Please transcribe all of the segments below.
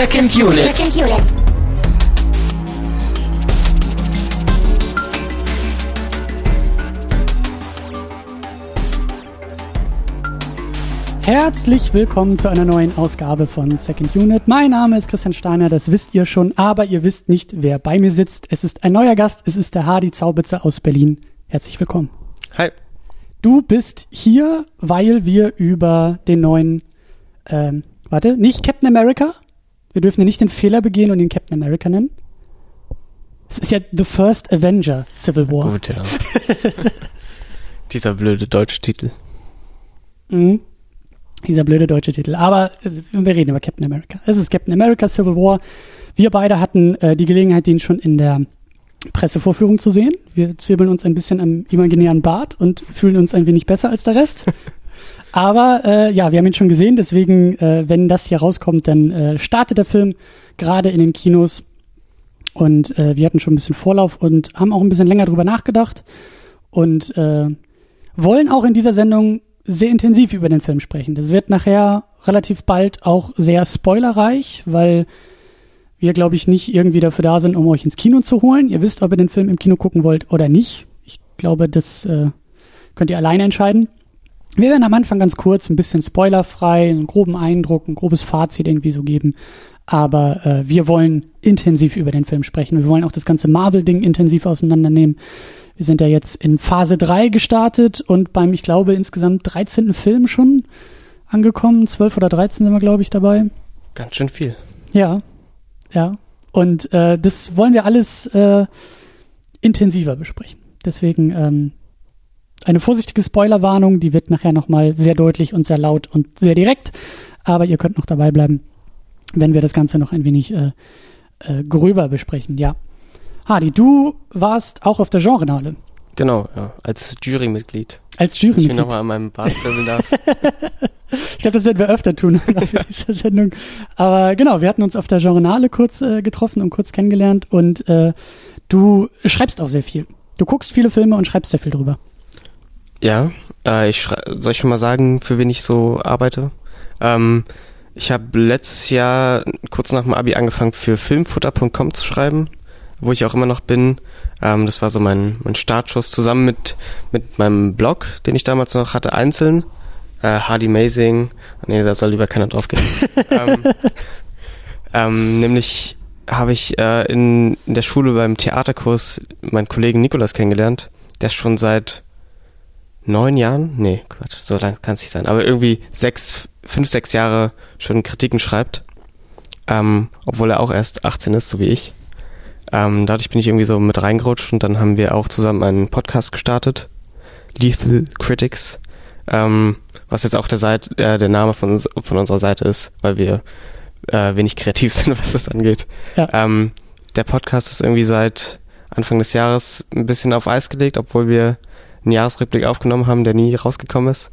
Second Unit. Second Unit. Herzlich willkommen zu einer neuen Ausgabe von Second Unit. Mein Name ist Christian Steiner, das wisst ihr schon, aber ihr wisst nicht, wer bei mir sitzt. Es ist ein neuer Gast, es ist der Hardy Zaubitzer aus Berlin. Herzlich willkommen. Hi. Du bist hier, weil wir über den neuen, ähm, warte, nicht Captain America. Wir dürfen ja nicht den Fehler begehen und ihn Captain America nennen. Es ist ja The First Avenger Civil War. Gut, ja. Dieser blöde deutsche Titel. Mhm. Dieser blöde deutsche Titel. Aber äh, wir reden über Captain America. Es ist Captain America Civil War. Wir beide hatten äh, die Gelegenheit, den schon in der Pressevorführung zu sehen. Wir zwirbeln uns ein bisschen am imaginären Bart und fühlen uns ein wenig besser als der Rest. Aber äh, ja, wir haben ihn schon gesehen, deswegen, äh, wenn das hier rauskommt, dann äh, startet der Film gerade in den Kinos. Und äh, wir hatten schon ein bisschen Vorlauf und haben auch ein bisschen länger drüber nachgedacht und äh, wollen auch in dieser Sendung sehr intensiv über den Film sprechen. Das wird nachher relativ bald auch sehr spoilerreich, weil wir, glaube ich, nicht irgendwie dafür da sind, um euch ins Kino zu holen. Ihr wisst, ob ihr den Film im Kino gucken wollt oder nicht. Ich glaube, das äh, könnt ihr alleine entscheiden. Wir werden am Anfang ganz kurz ein bisschen spoilerfrei, einen groben Eindruck, ein grobes Fazit irgendwie so geben. Aber äh, wir wollen intensiv über den Film sprechen. Wir wollen auch das ganze Marvel-Ding intensiv auseinandernehmen. Wir sind ja jetzt in Phase 3 gestartet und beim, ich glaube, insgesamt 13. Film schon angekommen. 12 oder 13 sind wir, glaube ich, dabei. Ganz schön viel. Ja, ja. Und äh, das wollen wir alles äh, intensiver besprechen. Deswegen ähm, eine vorsichtige Spoilerwarnung, die wird nachher nochmal sehr deutlich und sehr laut und sehr direkt. Aber ihr könnt noch dabei bleiben, wenn wir das Ganze noch ein wenig äh, äh, gröber besprechen. Ja. Hadi, du warst auch auf der Genrenale Genau, ja. Als Jurymitglied. als Ich Jurymitglied. nochmal an meinem Bart zwirbeln darf. Ich glaube, das werden wir öfter tun in dieser Sendung. Aber genau, wir hatten uns auf der Genrenale kurz äh, getroffen und kurz kennengelernt und äh, du schreibst auch sehr viel. Du guckst viele Filme und schreibst sehr viel drüber. Ja, äh, ich soll ich schon mal sagen, für wen ich so arbeite? Ähm, ich habe letztes Jahr kurz nach dem Abi angefangen für filmfutter.com zu schreiben, wo ich auch immer noch bin. Ähm, das war so mein, mein Startschuss zusammen mit, mit meinem Blog, den ich damals noch hatte, einzeln. Äh, Hardy Amazing. Nee, da soll lieber keiner drauf gehen. ähm, ähm, nämlich habe ich äh, in, in der Schule beim Theaterkurs meinen Kollegen Nikolas kennengelernt, der schon seit neun Jahren, nee, Quatsch, so lang kann es nicht sein, aber irgendwie sechs, fünf, sechs Jahre schon Kritiken schreibt, ähm, obwohl er auch erst 18 ist, so wie ich. Ähm, dadurch bin ich irgendwie so mit reingerutscht und dann haben wir auch zusammen einen Podcast gestartet, Lethal Critics, ähm, was jetzt auch der, Seite, äh, der Name von, uns, von unserer Seite ist, weil wir äh, wenig kreativ sind, was das angeht. Ja. Ähm, der Podcast ist irgendwie seit Anfang des Jahres ein bisschen auf Eis gelegt, obwohl wir einen Jahresrückblick aufgenommen haben, der nie rausgekommen ist.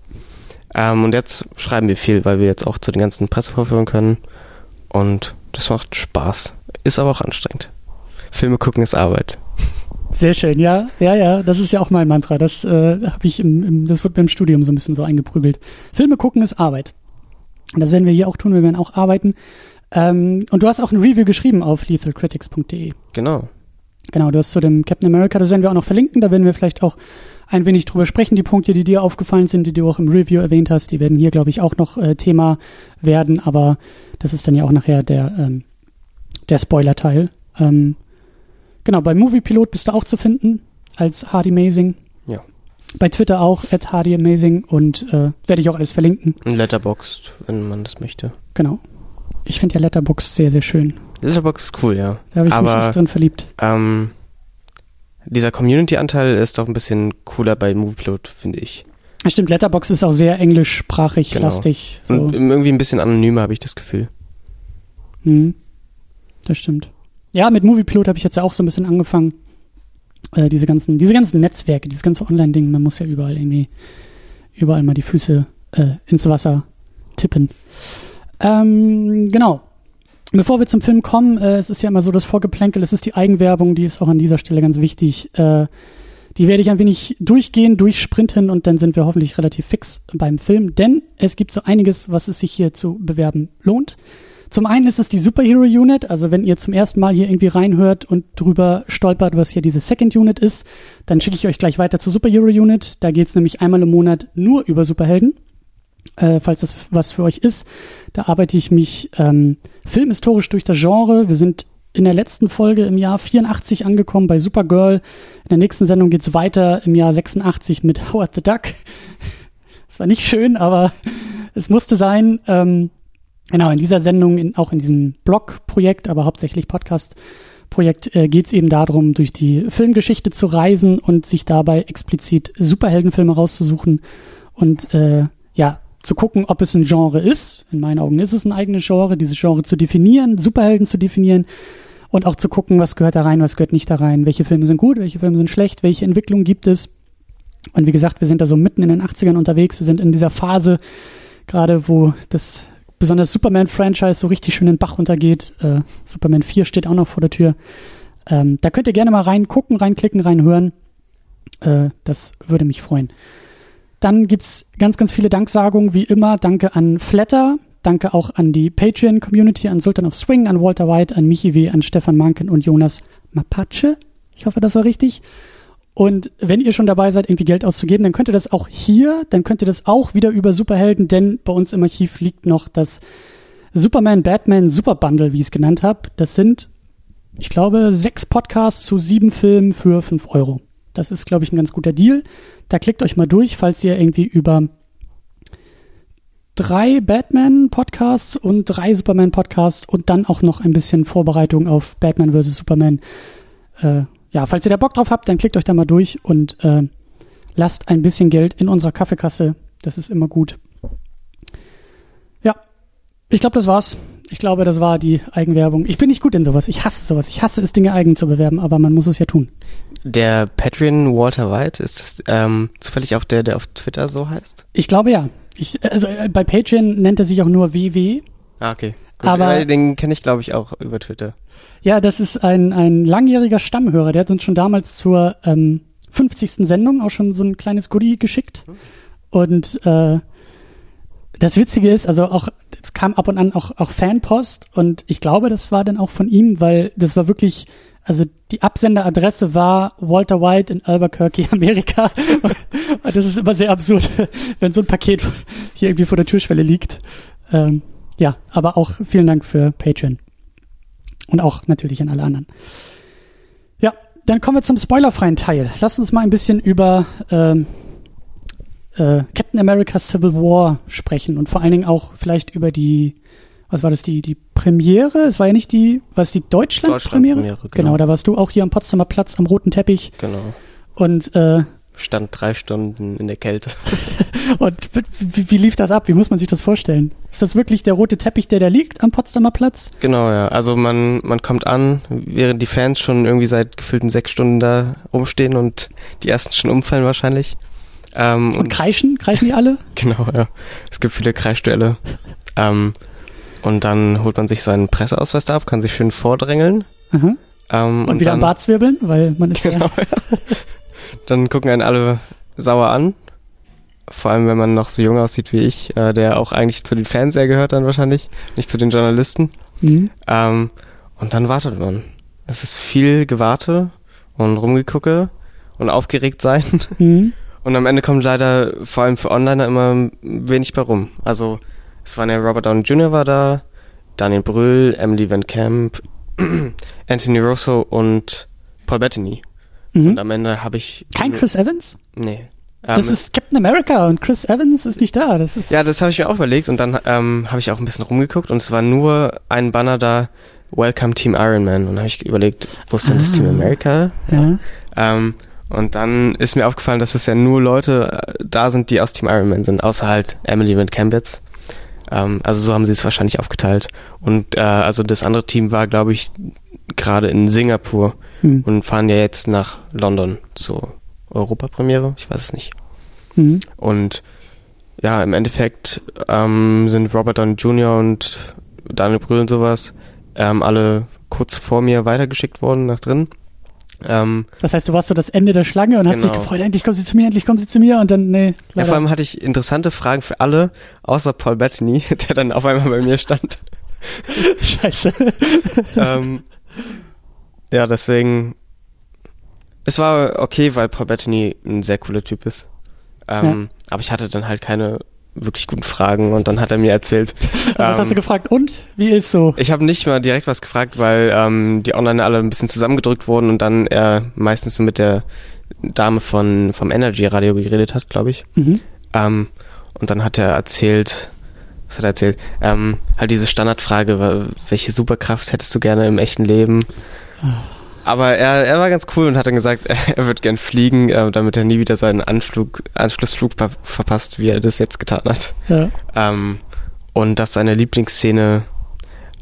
Ähm, und jetzt schreiben wir viel, weil wir jetzt auch zu den ganzen Pressevorführungen können. Und das macht Spaß. Ist aber auch anstrengend. Filme gucken ist Arbeit. Sehr schön, ja, ja, ja, das ist ja auch mein Mantra. Das äh, habe ich im, im, das wird mir im Studium so ein bisschen so eingeprügelt. Filme gucken ist Arbeit. Und das werden wir hier auch tun, wir werden auch arbeiten. Ähm, und du hast auch ein Review geschrieben auf lethalcritics.de. Genau. Genau, du hast zu dem Captain America, das werden wir auch noch verlinken, da werden wir vielleicht auch ein wenig drüber sprechen. Die Punkte, die dir aufgefallen sind, die du auch im Review erwähnt hast, die werden hier, glaube ich, auch noch äh, Thema werden, aber das ist dann ja auch nachher der, ähm, der Spoiler-Teil. Ähm, genau, bei Moviepilot bist du auch zu finden als Hardy Amazing. Ja. Bei Twitter auch at Hardy Amazing und äh, werde ich auch alles verlinken. Letterboxd, wenn man das möchte. Genau. Ich finde ja Letterboxd sehr, sehr schön. Letterboxd ist cool, ja. Da habe ich mich Aber- echt drin verliebt. Ähm, dieser Community-Anteil ist doch ein bisschen cooler bei Moviepilot, finde ich. Stimmt, Letterboxd ist auch sehr englischsprachig, Genau. lastig. So. Und irgendwie ein bisschen anonymer, habe ich das Gefühl. Mhm. Das stimmt. Ja, mit Moviepilot habe ich jetzt ja auch so ein bisschen angefangen. Äh, diese ganzen, diese ganzen Netzwerke, dieses ganze Online-Ding, man muss ja überall irgendwie, überall mal die Füße äh, ins Wasser tippen. Ähm, genau. Bevor wir zum Film kommen, äh, es ist ja immer so das Vorgeplänkel, es ist die Eigenwerbung, die ist auch an dieser Stelle ganz wichtig. Äh, die werde ich ein wenig durchgehen, durchsprinten und dann sind wir hoffentlich relativ fix beim Film, denn es gibt so einiges, was es sich hier zu bewerben lohnt. Zum einen ist es die Superhero Unit, also wenn ihr zum ersten Mal hier irgendwie reinhört und drüber stolpert, was hier diese Second Unit ist, dann schicke ich euch gleich weiter zur Superhero Unit. Da geht's nämlich einmal im Monat nur über Superhelden, äh, falls das was für euch ist. Da arbeite ich mich ähm, filmhistorisch durch das Genre. Wir sind in der letzten Folge im Jahr 84 angekommen bei Supergirl. In der nächsten Sendung geht's weiter im Jahr 86 mit Howard the Duck. Das war nicht schön, aber es musste sein. Ähm, Genau, in dieser Sendung, in, auch in diesem Blog-Projekt, aber hauptsächlich Podcast-Projekt, äh, geht es eben darum, durch die Filmgeschichte zu reisen und sich dabei explizit Superheldenfilme rauszusuchen und äh, ja, zu gucken, ob es ein Genre ist. In meinen Augen ist es ein eigenes Genre, dieses Genre zu definieren, Superhelden zu definieren und auch zu gucken, was gehört da rein, was gehört nicht da rein, welche Filme sind gut, welche Filme sind schlecht, welche Entwicklung gibt es. Und wie gesagt, wir sind da so mitten in den 80ern unterwegs, wir sind in dieser Phase, gerade wo das besonders Superman-Franchise so richtig schön in den Bach runtergeht. Äh, Superman 4 steht auch noch vor der Tür. Ähm, da könnt ihr gerne mal reingucken, reinklicken, reinhören. Äh, das würde mich freuen. Dann gibt's ganz, ganz viele Danksagungen, wie immer. Danke an Flatter, danke auch an die Patreon-Community, an Sultan of Swing, an Walter White, an Michi W., an Stefan Manken und Jonas Mapache. Ich hoffe, das war richtig. Und wenn ihr schon dabei seid, irgendwie Geld auszugeben, dann könnt ihr das auch hier, dann könnt ihr das auch wieder über Superhelden, denn bei uns im Archiv liegt noch das Superman Batman Super Bundle, wie ich es genannt habe. Das sind, ich glaube, sechs Podcasts zu sieben Filmen für fünf Euro. Das ist, glaube ich, ein ganz guter Deal. Da klickt euch mal durch, falls ihr irgendwie über drei Batman-Podcasts und drei Superman-Podcasts und dann auch noch ein bisschen Vorbereitung auf Batman vs. Superman äh, ja, falls ihr da Bock drauf habt, dann klickt euch da mal durch und äh, lasst ein bisschen Geld in unserer Kaffeekasse. Das ist immer gut. Ja, ich glaube, das war's. Ich glaube, das war die Eigenwerbung. Ich bin nicht gut in sowas. Ich hasse sowas. Ich hasse es, Dinge eigen zu bewerben, aber man muss es ja tun. Der Patreon Walter White, ist das ähm, zufällig auch der, der auf Twitter so heißt? Ich glaube ja. Ich, also äh, bei Patreon nennt er sich auch nur WW. Ah, okay. Gut, Aber- den kenne ich, glaube ich, auch über Twitter. Ja, das ist ein, ein langjähriger Stammhörer. Der hat uns schon damals zur ähm, 50. Sendung auch schon so ein kleines Goodie geschickt. Und äh, das Witzige ist, also auch, es kam ab und an auch, auch Fanpost und ich glaube, das war dann auch von ihm, weil das war wirklich, also die Absenderadresse war Walter White in Albuquerque, Amerika. Und das ist immer sehr absurd, wenn so ein Paket hier irgendwie vor der Türschwelle liegt. Ähm, ja, aber auch vielen Dank für Patreon. Und auch natürlich an alle anderen. Ja, dann kommen wir zum spoilerfreien Teil. Lass uns mal ein bisschen über ähm, äh, Captain America Civil War sprechen und vor allen Dingen auch vielleicht über die, was war das, die, die Premiere? Es war ja nicht die, was die Deutschland-Premiere? Deutschland-Premiere, genau. genau. da warst du auch hier am Potsdamer Platz am roten Teppich Genau. und äh, Stand drei Stunden in der Kälte. Und wie, wie lief das ab? Wie muss man sich das vorstellen? Ist das wirklich der rote Teppich, der da liegt am Potsdamer Platz? Genau, ja. Also man, man kommt an, während die Fans schon irgendwie seit gefühlten sechs Stunden da rumstehen und die ersten schon umfallen wahrscheinlich. Ähm, Und kreischen? Kreischen die alle? Genau, ja. Es gibt viele Kreisstelle. Ähm, und dann holt man sich seinen Presseausweis da ab, kann sich schön vordrängeln. Aha. Ähm, Und, wieder am dann, Bart zwirbeln, weil man ist Genau, ja, ja. Dann gucken einen alle sauer an. Vor allem, wenn man noch so jung aussieht wie ich, äh, der auch eigentlich zu den Fans sehr gehört dann wahrscheinlich, nicht zu den Journalisten. Mhm. Ähm, und dann wartet man. Es ist viel Gewarte und Rumgegucke und aufgeregt sein. Mhm. Und am Ende kommt leider vor allem für Onliner immer wenig bei rum. Also es waren ja Robert Downey Jr. war da, Daniel Brühl, Emily Van Camp, Anthony Russo und Paul Bettany. Und Mhm. am Ende habe ich... Kein Chris Evans? Nee. Das Ähm, ist Captain America und Chris Evans ist nicht da. Das ist ja, das habe ich mir auch überlegt und dann ähm, habe ich auch ein bisschen rumgeguckt und es war nur ein Banner da, Welcome Team Iron Man. Und dann habe ich überlegt, wo ist denn das Ah. Team America? ja. Ähm, und dann ist mir aufgefallen, dass es ja nur Leute äh, da sind, die aus Team Iron Man sind, außer halt Emily mit Cambitz. Ähm, also so haben sie es wahrscheinlich aufgeteilt. Und äh, also das andere Team war, glaube ich, gerade in Singapur Mhm. und fahren ja jetzt nach London zur Europapremiere. Ich weiß es nicht. Mhm. Und ja, im Endeffekt ähm, sind Robert Downey Jr. und Daniel Brühl und sowas ähm, alle kurz vor mir weitergeschickt worden nach drin. Ähm, Das heißt, du warst so das Ende der Schlange und hast dich Genau. gefreut, endlich kommt sie zu mir, endlich kommt sie zu mir und dann, nee, Ja, leider. vor allem hatte ich interessante Fragen für alle, außer Paul Bettany, der dann auf einmal bei mir stand. Scheiße. ähm, ja, deswegen. Es war okay, weil Paul Bettany ein sehr cooler Typ ist. Ähm, Aber ich hatte dann halt keine wirklich guten Fragen und dann hat er mir erzählt. Was ähm, hast du gefragt? Und? Wie ist so? Ich habe nicht mal direkt was gefragt, weil ähm, die online alle ein bisschen zusammengedrückt wurden und dann er meistens so mit der Dame von vom Energy Radio geredet hat, glaube ich. Mhm. Ähm, und dann hat er erzählt, was hat er erzählt? Ähm, halt diese Standardfrage, welche Superkraft hättest du gerne im echten Leben? Aber er, er war ganz cool und hat dann gesagt, er wird gern fliegen, äh, damit er nie wieder seinen Anflug, Anschlussflug ver verpasst, wie er das jetzt getan hat. Ja. Ähm, und dass seine Lieblingsszene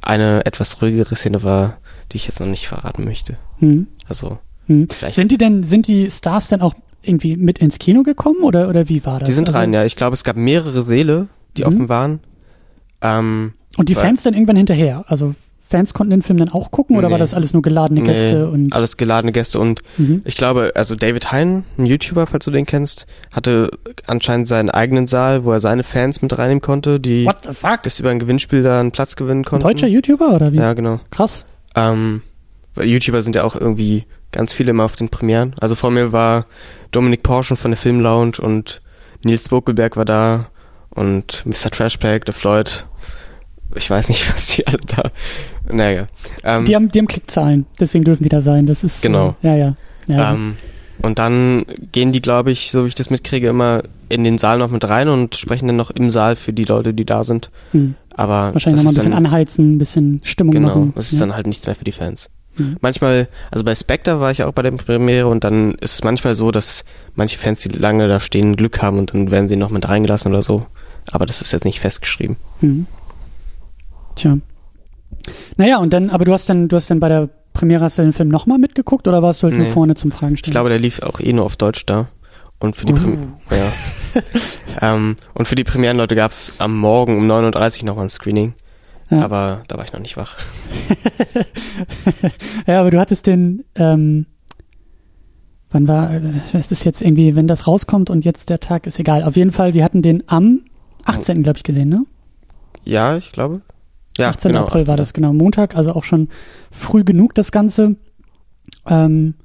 eine etwas ruhigere Szene war, die ich jetzt noch nicht verraten möchte. Mhm. Also, Mhm. vielleicht. Sind die denn, sind die Stars denn auch irgendwie mit ins Kino gekommen oder, oder wie war das? die sind Also- rein, ja. Ich glaube, es gab mehrere Säle, die Mhm. offen waren. Ähm, Und die Fans dann irgendwann hinterher? Also Fans konnten den Film dann auch gucken oder Nee. war das alles nur geladene Gäste? Nee, und alles geladene Gäste und Mhm. ich glaube, also David Hein, ein YouTuber, falls du den kennst, hatte anscheinend seinen eigenen Saal, wo er seine Fans mit reinnehmen konnte, die What the fuck? das über ein Gewinnspiel da einen Platz gewinnen Ein konnten. deutscher YouTuber oder wie? Ja, genau. Krass. Ähm, weil YouTuber sind ja auch irgendwie ganz viele immer auf den Premieren. Also vor mir war Dominik Porschen von der Film Lounge und Nils Bokelberg war da und Mr. Trashpack, der Floyd. Ich weiß nicht, was die alle da. Naja. Ähm, Die haben, die haben Klickzahlen, deswegen dürfen die da sein. Das ist Genau. Äh, ja, ja. ja Ähm, und dann gehen die, glaube ich, so wie ich das mitkriege, immer in den Saal noch mit rein und sprechen dann noch im Saal für die Leute, die da sind. hm. Aber Wahrscheinlich nochmal ein bisschen dann, anheizen, ein bisschen Stimmung Genau, machen. das ist ja. dann halt nichts mehr für die Fans. Mhm. Manchmal, also bei Spectre war ich auch bei der Premiere und dann ist es manchmal so, dass manche Fans, die lange da stehen, Glück haben und dann werden sie noch mit reingelassen oder so. Aber das ist jetzt nicht festgeschrieben. Mhm. Tja. Naja, und dann, aber du hast dann, du hast dann bei der Premiere hast du den Film nochmal mitgeguckt oder warst du halt nur Nee. vorne zum Fragen stellen? Ich glaube, der lief auch eh nur auf Deutsch da. Und für die, Uh. Ja. ähm, und für die Premierenleute gab es am Morgen um 9.30 Uhr nochmal ein Screening. Ja. Aber da war ich noch nicht wach. ja, aber du hattest den, ähm, wann war, äh, ist jetzt irgendwie, wenn das rauskommt und jetzt der Tag ist egal. Auf jeden Fall, wir hatten den am 18. glaube ich gesehen, ne? Ja, ich glaube. Ja, 18. genau, April war 18.. das, genau, Montag, also auch schon früh genug das Ganze. Ähm,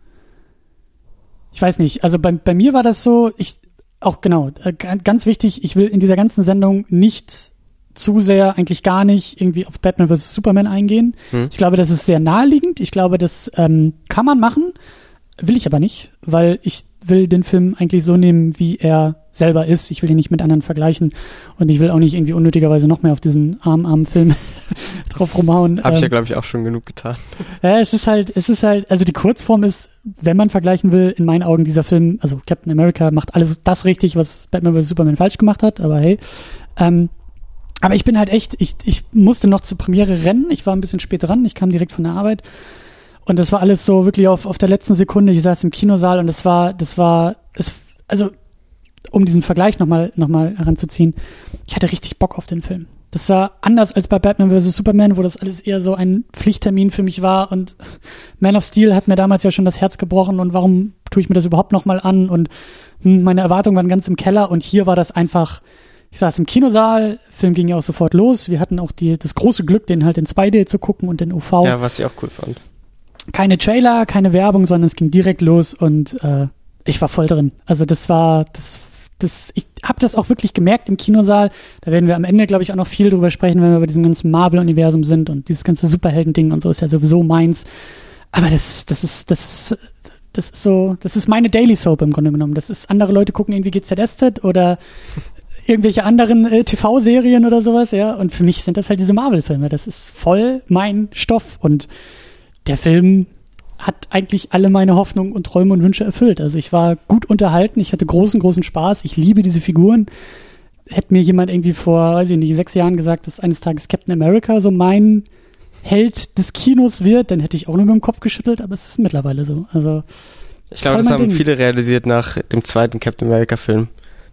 ich weiß nicht, also bei, bei mir war das so, ich, auch genau, äh, ga- ganz wichtig, ich will in dieser ganzen Sendung nicht zu sehr, eigentlich gar nicht irgendwie auf Batman vs. Superman eingehen. Hm. Ich glaube, das ist sehr naheliegend. Ich glaube, das ähm, kann man machen, will ich aber nicht, weil ich will den Film eigentlich so nehmen, wie er selber ist. Ich will ihn nicht mit anderen vergleichen und ich will auch nicht irgendwie unnötigerweise noch mehr auf diesen armen, armen Film drauf rumhauen. Habe ich ja, Ähm, glaube ich, auch schon genug getan. ja, es ist halt, es ist halt, also die Kurzform ist, wenn man vergleichen will, in meinen Augen dieser Film, also Captain America macht alles das richtig, was Batman vs. Superman falsch gemacht hat, aber hey. Ähm, aber ich bin halt echt, ich, ich musste noch zur Premiere rennen, ich war ein bisschen spät dran, ich kam direkt von der Arbeit. Und das war alles so wirklich auf, auf der letzten Sekunde. Ich saß im Kinosaal und das war, das war, es, also, um diesen Vergleich nochmal, noch mal heranzuziehen, ich hatte richtig Bock auf den Film. Das war anders als bei Batman vs. Superman, wo das alles eher so ein Pflichttermin für mich war und Man of Steel hat mir damals ja schon das Herz gebrochen und warum tue ich mir das überhaupt nochmal an und hm, meine Erwartungen waren ganz im Keller und hier war das einfach, ich saß im Kinosaal, Film ging ja auch sofort los, wir hatten auch die, das große Glück, den halt in 2D zu gucken und in UV Ja, was ich auch cool fand. Keine Trailer, keine Werbung, sondern es ging direkt los und äh, ich war voll drin. Also das war, das, das, ich habe das auch wirklich gemerkt im Kinosaal. Da werden wir am Ende, glaube ich, auch noch viel drüber sprechen, wenn wir bei diesem ganzen Marvel-Universum sind und dieses ganze Superhelden-Ding und so ist ja sowieso meins. Aber das, das ist, das das ist so, das ist meine Daily Soap im Grunde genommen. Das ist, andere Leute gucken irgendwie GZSZ oder irgendwelche anderen äh, TV-Serien oder sowas, ja. Und für mich sind das halt diese Marvel-Filme. Das ist voll mein Stoff und der Film hat eigentlich alle meine Hoffnungen und Träume und Wünsche erfüllt. Also ich war gut unterhalten, ich hatte großen, großen Spaß, ich liebe diese Figuren. Hätte mir jemand irgendwie vor, weiß ich nicht, sechs Jahren gesagt, dass eines Tages Captain America so mein Held des Kinos wird, dann hätte ich auch nur mit dem Kopf geschüttelt, aber es ist mittlerweile so. Also Ich glaube, das haben Ding. viele realisiert nach dem zweiten Captain America-Film,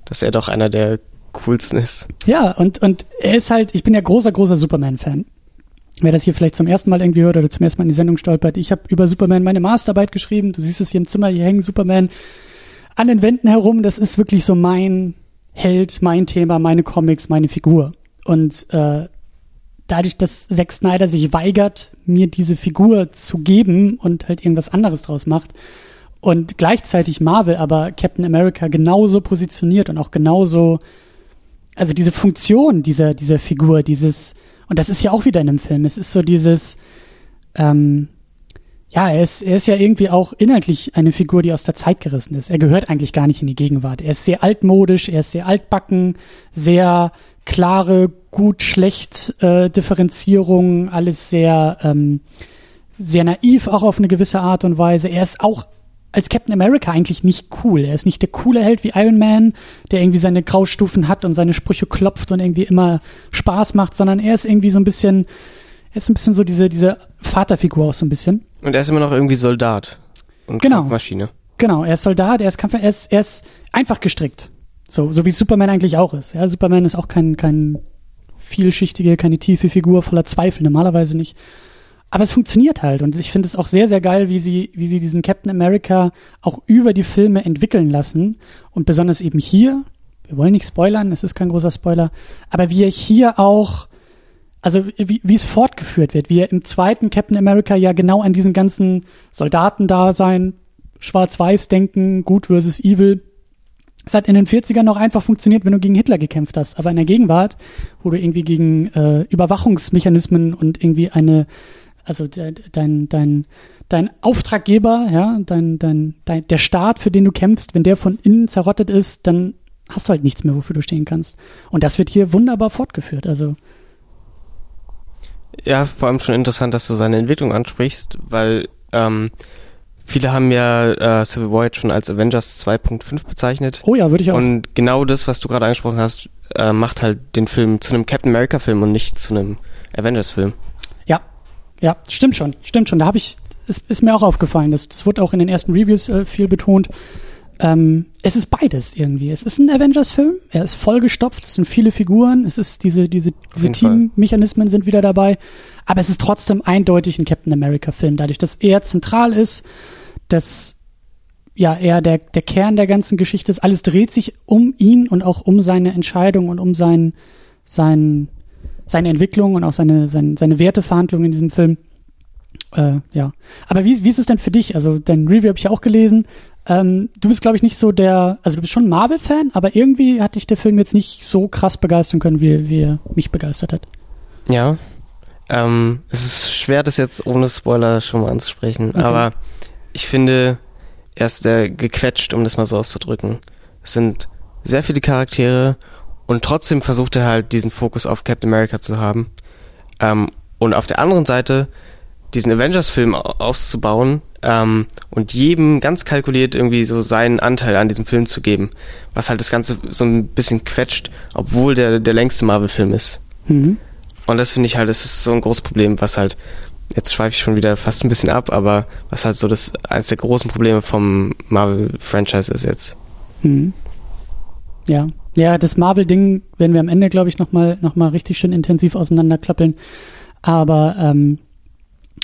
dass er doch einer der coolsten ist. Ja, und, und er ist halt, ich bin ja großer, großer Superman-Fan. Wer das hier vielleicht zum ersten Mal irgendwie hört oder zum ersten Mal in die Sendung stolpert, ich habe über Superman meine Masterarbeit geschrieben. Du siehst es hier im Zimmer, hier hängen Superman an den Wänden herum. Das ist wirklich so mein Held, mein Thema, meine Comics, meine Figur. Und äh, dadurch, dass Zack Snyder sich weigert, mir diese Figur zu geben und halt irgendwas anderes draus macht und gleichzeitig Marvel aber Captain America genauso positioniert und auch genauso, also diese Funktion dieser, dieser Figur, dieses, und das ist ja auch wieder in einem Film, es ist so dieses, ähm, ja, er ist, er ist ja irgendwie auch inhaltlich eine Figur, die aus der Zeit gerissen ist. Er gehört eigentlich gar nicht in die Gegenwart. Er ist sehr altmodisch, er ist sehr altbacken, sehr klare gut-schlecht äh, Differenzierung, alles sehr, ähm, sehr naiv, auch auf eine gewisse Art und Weise. Er ist auch als Captain America eigentlich nicht cool. Er ist nicht der coole Held wie Iron Man, der irgendwie seine Graustufen hat und seine Sprüche klopft und irgendwie immer Spaß macht, sondern er ist irgendwie so ein bisschen, er ist ein bisschen so diese, diese Vaterfigur auch so ein bisschen. Und er ist immer noch irgendwie Soldat und Genau. Kampfmaschine. Genau, er ist Soldat, er ist Kampf, er ist, er ist einfach gestrickt. So, so wie Superman eigentlich auch ist. Ja, Superman ist auch kein, kein vielschichtige, keine tiefe Figur voller Zweifel, normalerweise nicht. Aber es funktioniert halt. Und ich finde es auch sehr, sehr geil, wie sie, wie sie diesen Captain America auch über die Filme entwickeln lassen. Und besonders eben hier, wir wollen nicht spoilern, es ist kein großer Spoiler, aber wie er hier auch, also wie, wie es fortgeführt wird, wie er im zweiten Captain America ja genau an diesen ganzen Soldatendasein, Schwarz-Weiß-Denken, Gut versus Evil, es hat in den 40ern noch einfach funktioniert, wenn du gegen Hitler gekämpft hast. Aber in der Gegenwart, wo du irgendwie gegen äh, Überwachungsmechanismen und irgendwie eine, also de, dein, dein, dein Auftraggeber, ja, dein, dein, dein, der Staat, für den du kämpfst, wenn der von innen zerrottet ist, dann hast du halt nichts mehr, wofür du stehen kannst. Und das wird hier wunderbar fortgeführt. Also, Ja, vor allem schon interessant, dass du seine Entwicklung ansprichst, weil ähm, viele haben ja äh, Civil War jetzt schon als Avengers 2.5 bezeichnet. oh ja, würde ich auch. Und genau das, was du gerade angesprochen hast, äh, macht halt den Film zu einem Captain America Film und nicht zu einem Avengers Film. Ja, ja, stimmt schon, stimmt schon. Da habe ich, es ist mir auch aufgefallen. Das, das wurde auch in den ersten Reviews äh, viel betont. Ähm, es ist beides irgendwie. Es ist ein Avengers-Film. Er ist vollgestopft. Es sind viele Figuren. Es ist diese, diese, diese. Teammechanismen sind wieder dabei. Aber es ist trotzdem eindeutig ein Captain America-Film, dadurch, dass er zentral ist, dass ja er der, der Kern der ganzen Geschichte ist. Alles dreht sich um ihn und auch um seine Entscheidung und um sein, sein, seine Entwicklung und auch seine, seine, seine Werteverhandlungen in diesem Film. Äh, ja. Aber wie, wie ist es denn für dich? Also, dein Review habe ich ja auch gelesen. Ähm, du bist, glaube ich, nicht so der, also du bist schon ein Marvel-Fan, aber irgendwie hat dich der Film jetzt nicht so krass begeistern können, wie, wie er mich begeistert hat. Ja. Ähm, es ist schwer, das jetzt ohne Spoiler schon mal anzusprechen, Okay. aber ich finde, er ist äh, gequetscht, um das mal so auszudrücken. Es sind sehr viele Charaktere und trotzdem versucht er halt diesen Fokus auf Captain America zu haben. Ähm, und auf der anderen Seite diesen Avengers-Film au- auszubauen ähm, und jedem ganz kalkuliert irgendwie so seinen Anteil an diesem Film zu geben, was halt das Ganze so ein bisschen quetscht, obwohl der der längste Marvel-Film ist. Mhm. Und das finde ich halt, das ist so ein großes Problem, was halt, jetzt schweife ich schon wieder fast ein bisschen ab, aber was halt so das eines der großen Probleme vom Marvel-Franchise ist jetzt. Mhm. Ja. Ja, das Marvel-Ding werden wir am Ende, glaube ich, nochmal noch mal richtig schön intensiv auseinanderklappeln. Aber ähm,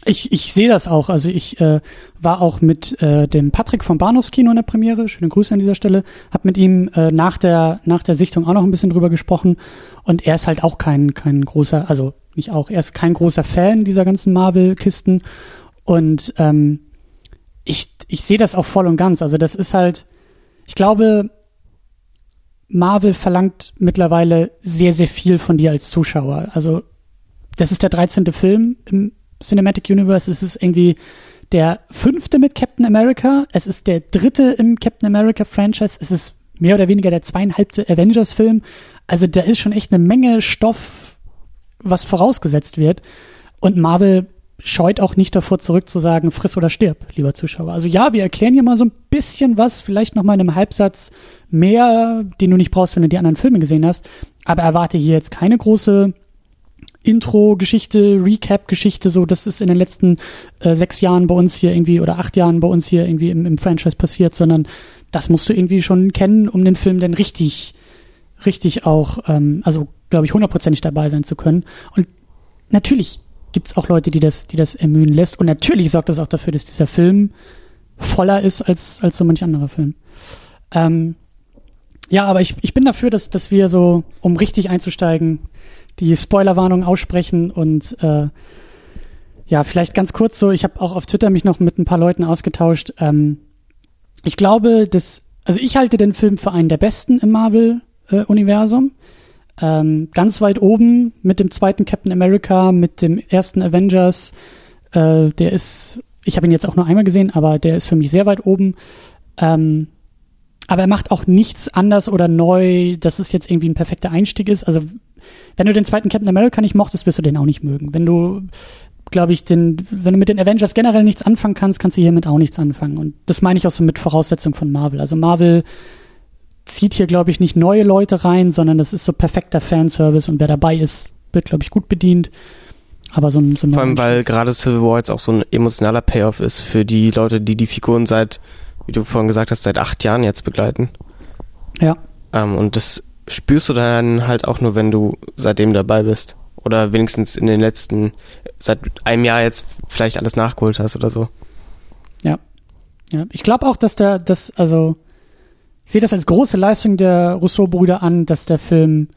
ich, ich sehe das auch. Also ich äh, war auch mit äh, dem Patrick vom Bahnhofskino in der Premiere. Schöne Grüße an dieser Stelle. Hab mit ihm äh, nach der nach der Sichtung auch noch ein bisschen drüber gesprochen. Und er ist halt auch kein kein großer, also nicht auch, er ist kein großer Fan dieser ganzen Marvel-Kisten. Und ähm, ich ich sehe das auch voll und ganz. Also das ist halt, ich glaube, Marvel verlangt mittlerweile sehr, sehr viel von dir als Zuschauer. Also, das ist der 13. Film im Cinematic Universe. Es ist irgendwie der fünfte mit Captain America. Es ist der dritte im Captain America Franchise. Es ist mehr oder weniger der zweieinhalbte Avengers-Film. Also, da ist schon echt eine Menge Stoff, was vorausgesetzt wird. Und Marvel scheut auch nicht davor zurück zu sagen, friss oder stirb, lieber Zuschauer. Also ja, wir erklären hier mal so ein bisschen was, vielleicht noch mal in einem Halbsatz mehr, den du nicht brauchst, wenn du die anderen Filme gesehen hast. Aber erwarte hier jetzt keine große Intro-Geschichte, Recap-Geschichte, so das ist in den letzten äh, sechs Jahren bei uns hier irgendwie oder acht Jahren bei uns hier irgendwie im, im Franchise passiert, sondern das musst du irgendwie schon kennen, um den Film dann richtig, richtig auch, ähm, also glaube ich, hundertprozentig dabei sein zu können. Und natürlich gibt's auch Leute, die das, die das ermühen lässt. Und natürlich sorgt das auch dafür, dass dieser Film voller ist als, als so manch anderer Film. Ähm, ja, aber ich, ich bin dafür, dass, dass wir so, um richtig einzusteigen, die Spoilerwarnung aussprechen und äh, ja, vielleicht ganz kurz so, ich habe auch auf Twitter mich noch mit ein paar Leuten ausgetauscht. Ähm, ich glaube, dass, also ich halte den Film für einen der besten im Marvel-Universum. Äh, ähm, ganz weit oben mit dem zweiten Captain America, mit dem ersten Avengers. Äh, der ist, ich habe ihn jetzt auch nur einmal gesehen, aber der ist für mich sehr weit oben. Ähm, aber er macht auch nichts anders oder neu, dass es jetzt irgendwie ein perfekter Einstieg ist. Also, wenn du den zweiten Captain America nicht mochtest, wirst du den auch nicht mögen. Wenn du, glaube ich, den, wenn du mit den Avengers generell nichts anfangen kannst, kannst du hiermit auch nichts anfangen. Und das meine ich auch so mit Voraussetzung von Marvel. Also Marvel zieht hier, glaube ich, nicht neue Leute rein, sondern das ist so perfekter Fanservice und wer dabei ist, wird, glaube ich, gut bedient. Aber so ein, so ein Vor allem, weil gerade Civil War jetzt auch so ein emotionaler Payoff ist für die Leute, die die Figuren seit wie du vorhin gesagt hast, seit acht Jahren jetzt begleiten. Ja. Ähm, und das spürst du dann halt auch nur, wenn du seitdem dabei bist. Oder wenigstens in den letzten, seit einem Jahr jetzt vielleicht alles nachgeholt hast oder so. Ja. Ja. Ich glaube auch, dass der, das, also, sehe das als große Leistung der Rousseau-Brüder an, dass der Film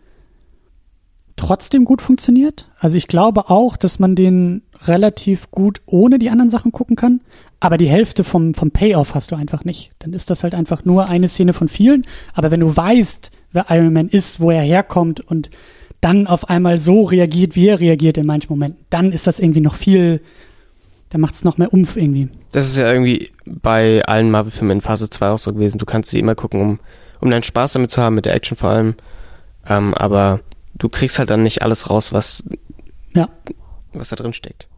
trotzdem gut funktioniert. Also ich glaube auch, dass man den relativ gut ohne die anderen Sachen gucken kann. Aber die Hälfte vom, vom Payoff hast du einfach nicht. Dann ist das halt einfach nur eine Szene von vielen. Aber wenn du weißt, wer Iron Man ist, wo er herkommt und dann auf einmal so reagiert, wie er reagiert in manchen Momenten, dann ist das irgendwie noch viel, da macht es noch mehr Umf irgendwie. Das ist ja irgendwie bei allen Marvel-Filmen in Phase 2 auch so gewesen. Du kannst sie immer gucken, um, um deinen Spaß damit zu haben, mit der Action vor allem. Ähm, aber du kriegst halt dann nicht alles raus, was, ja. was da drin steckt.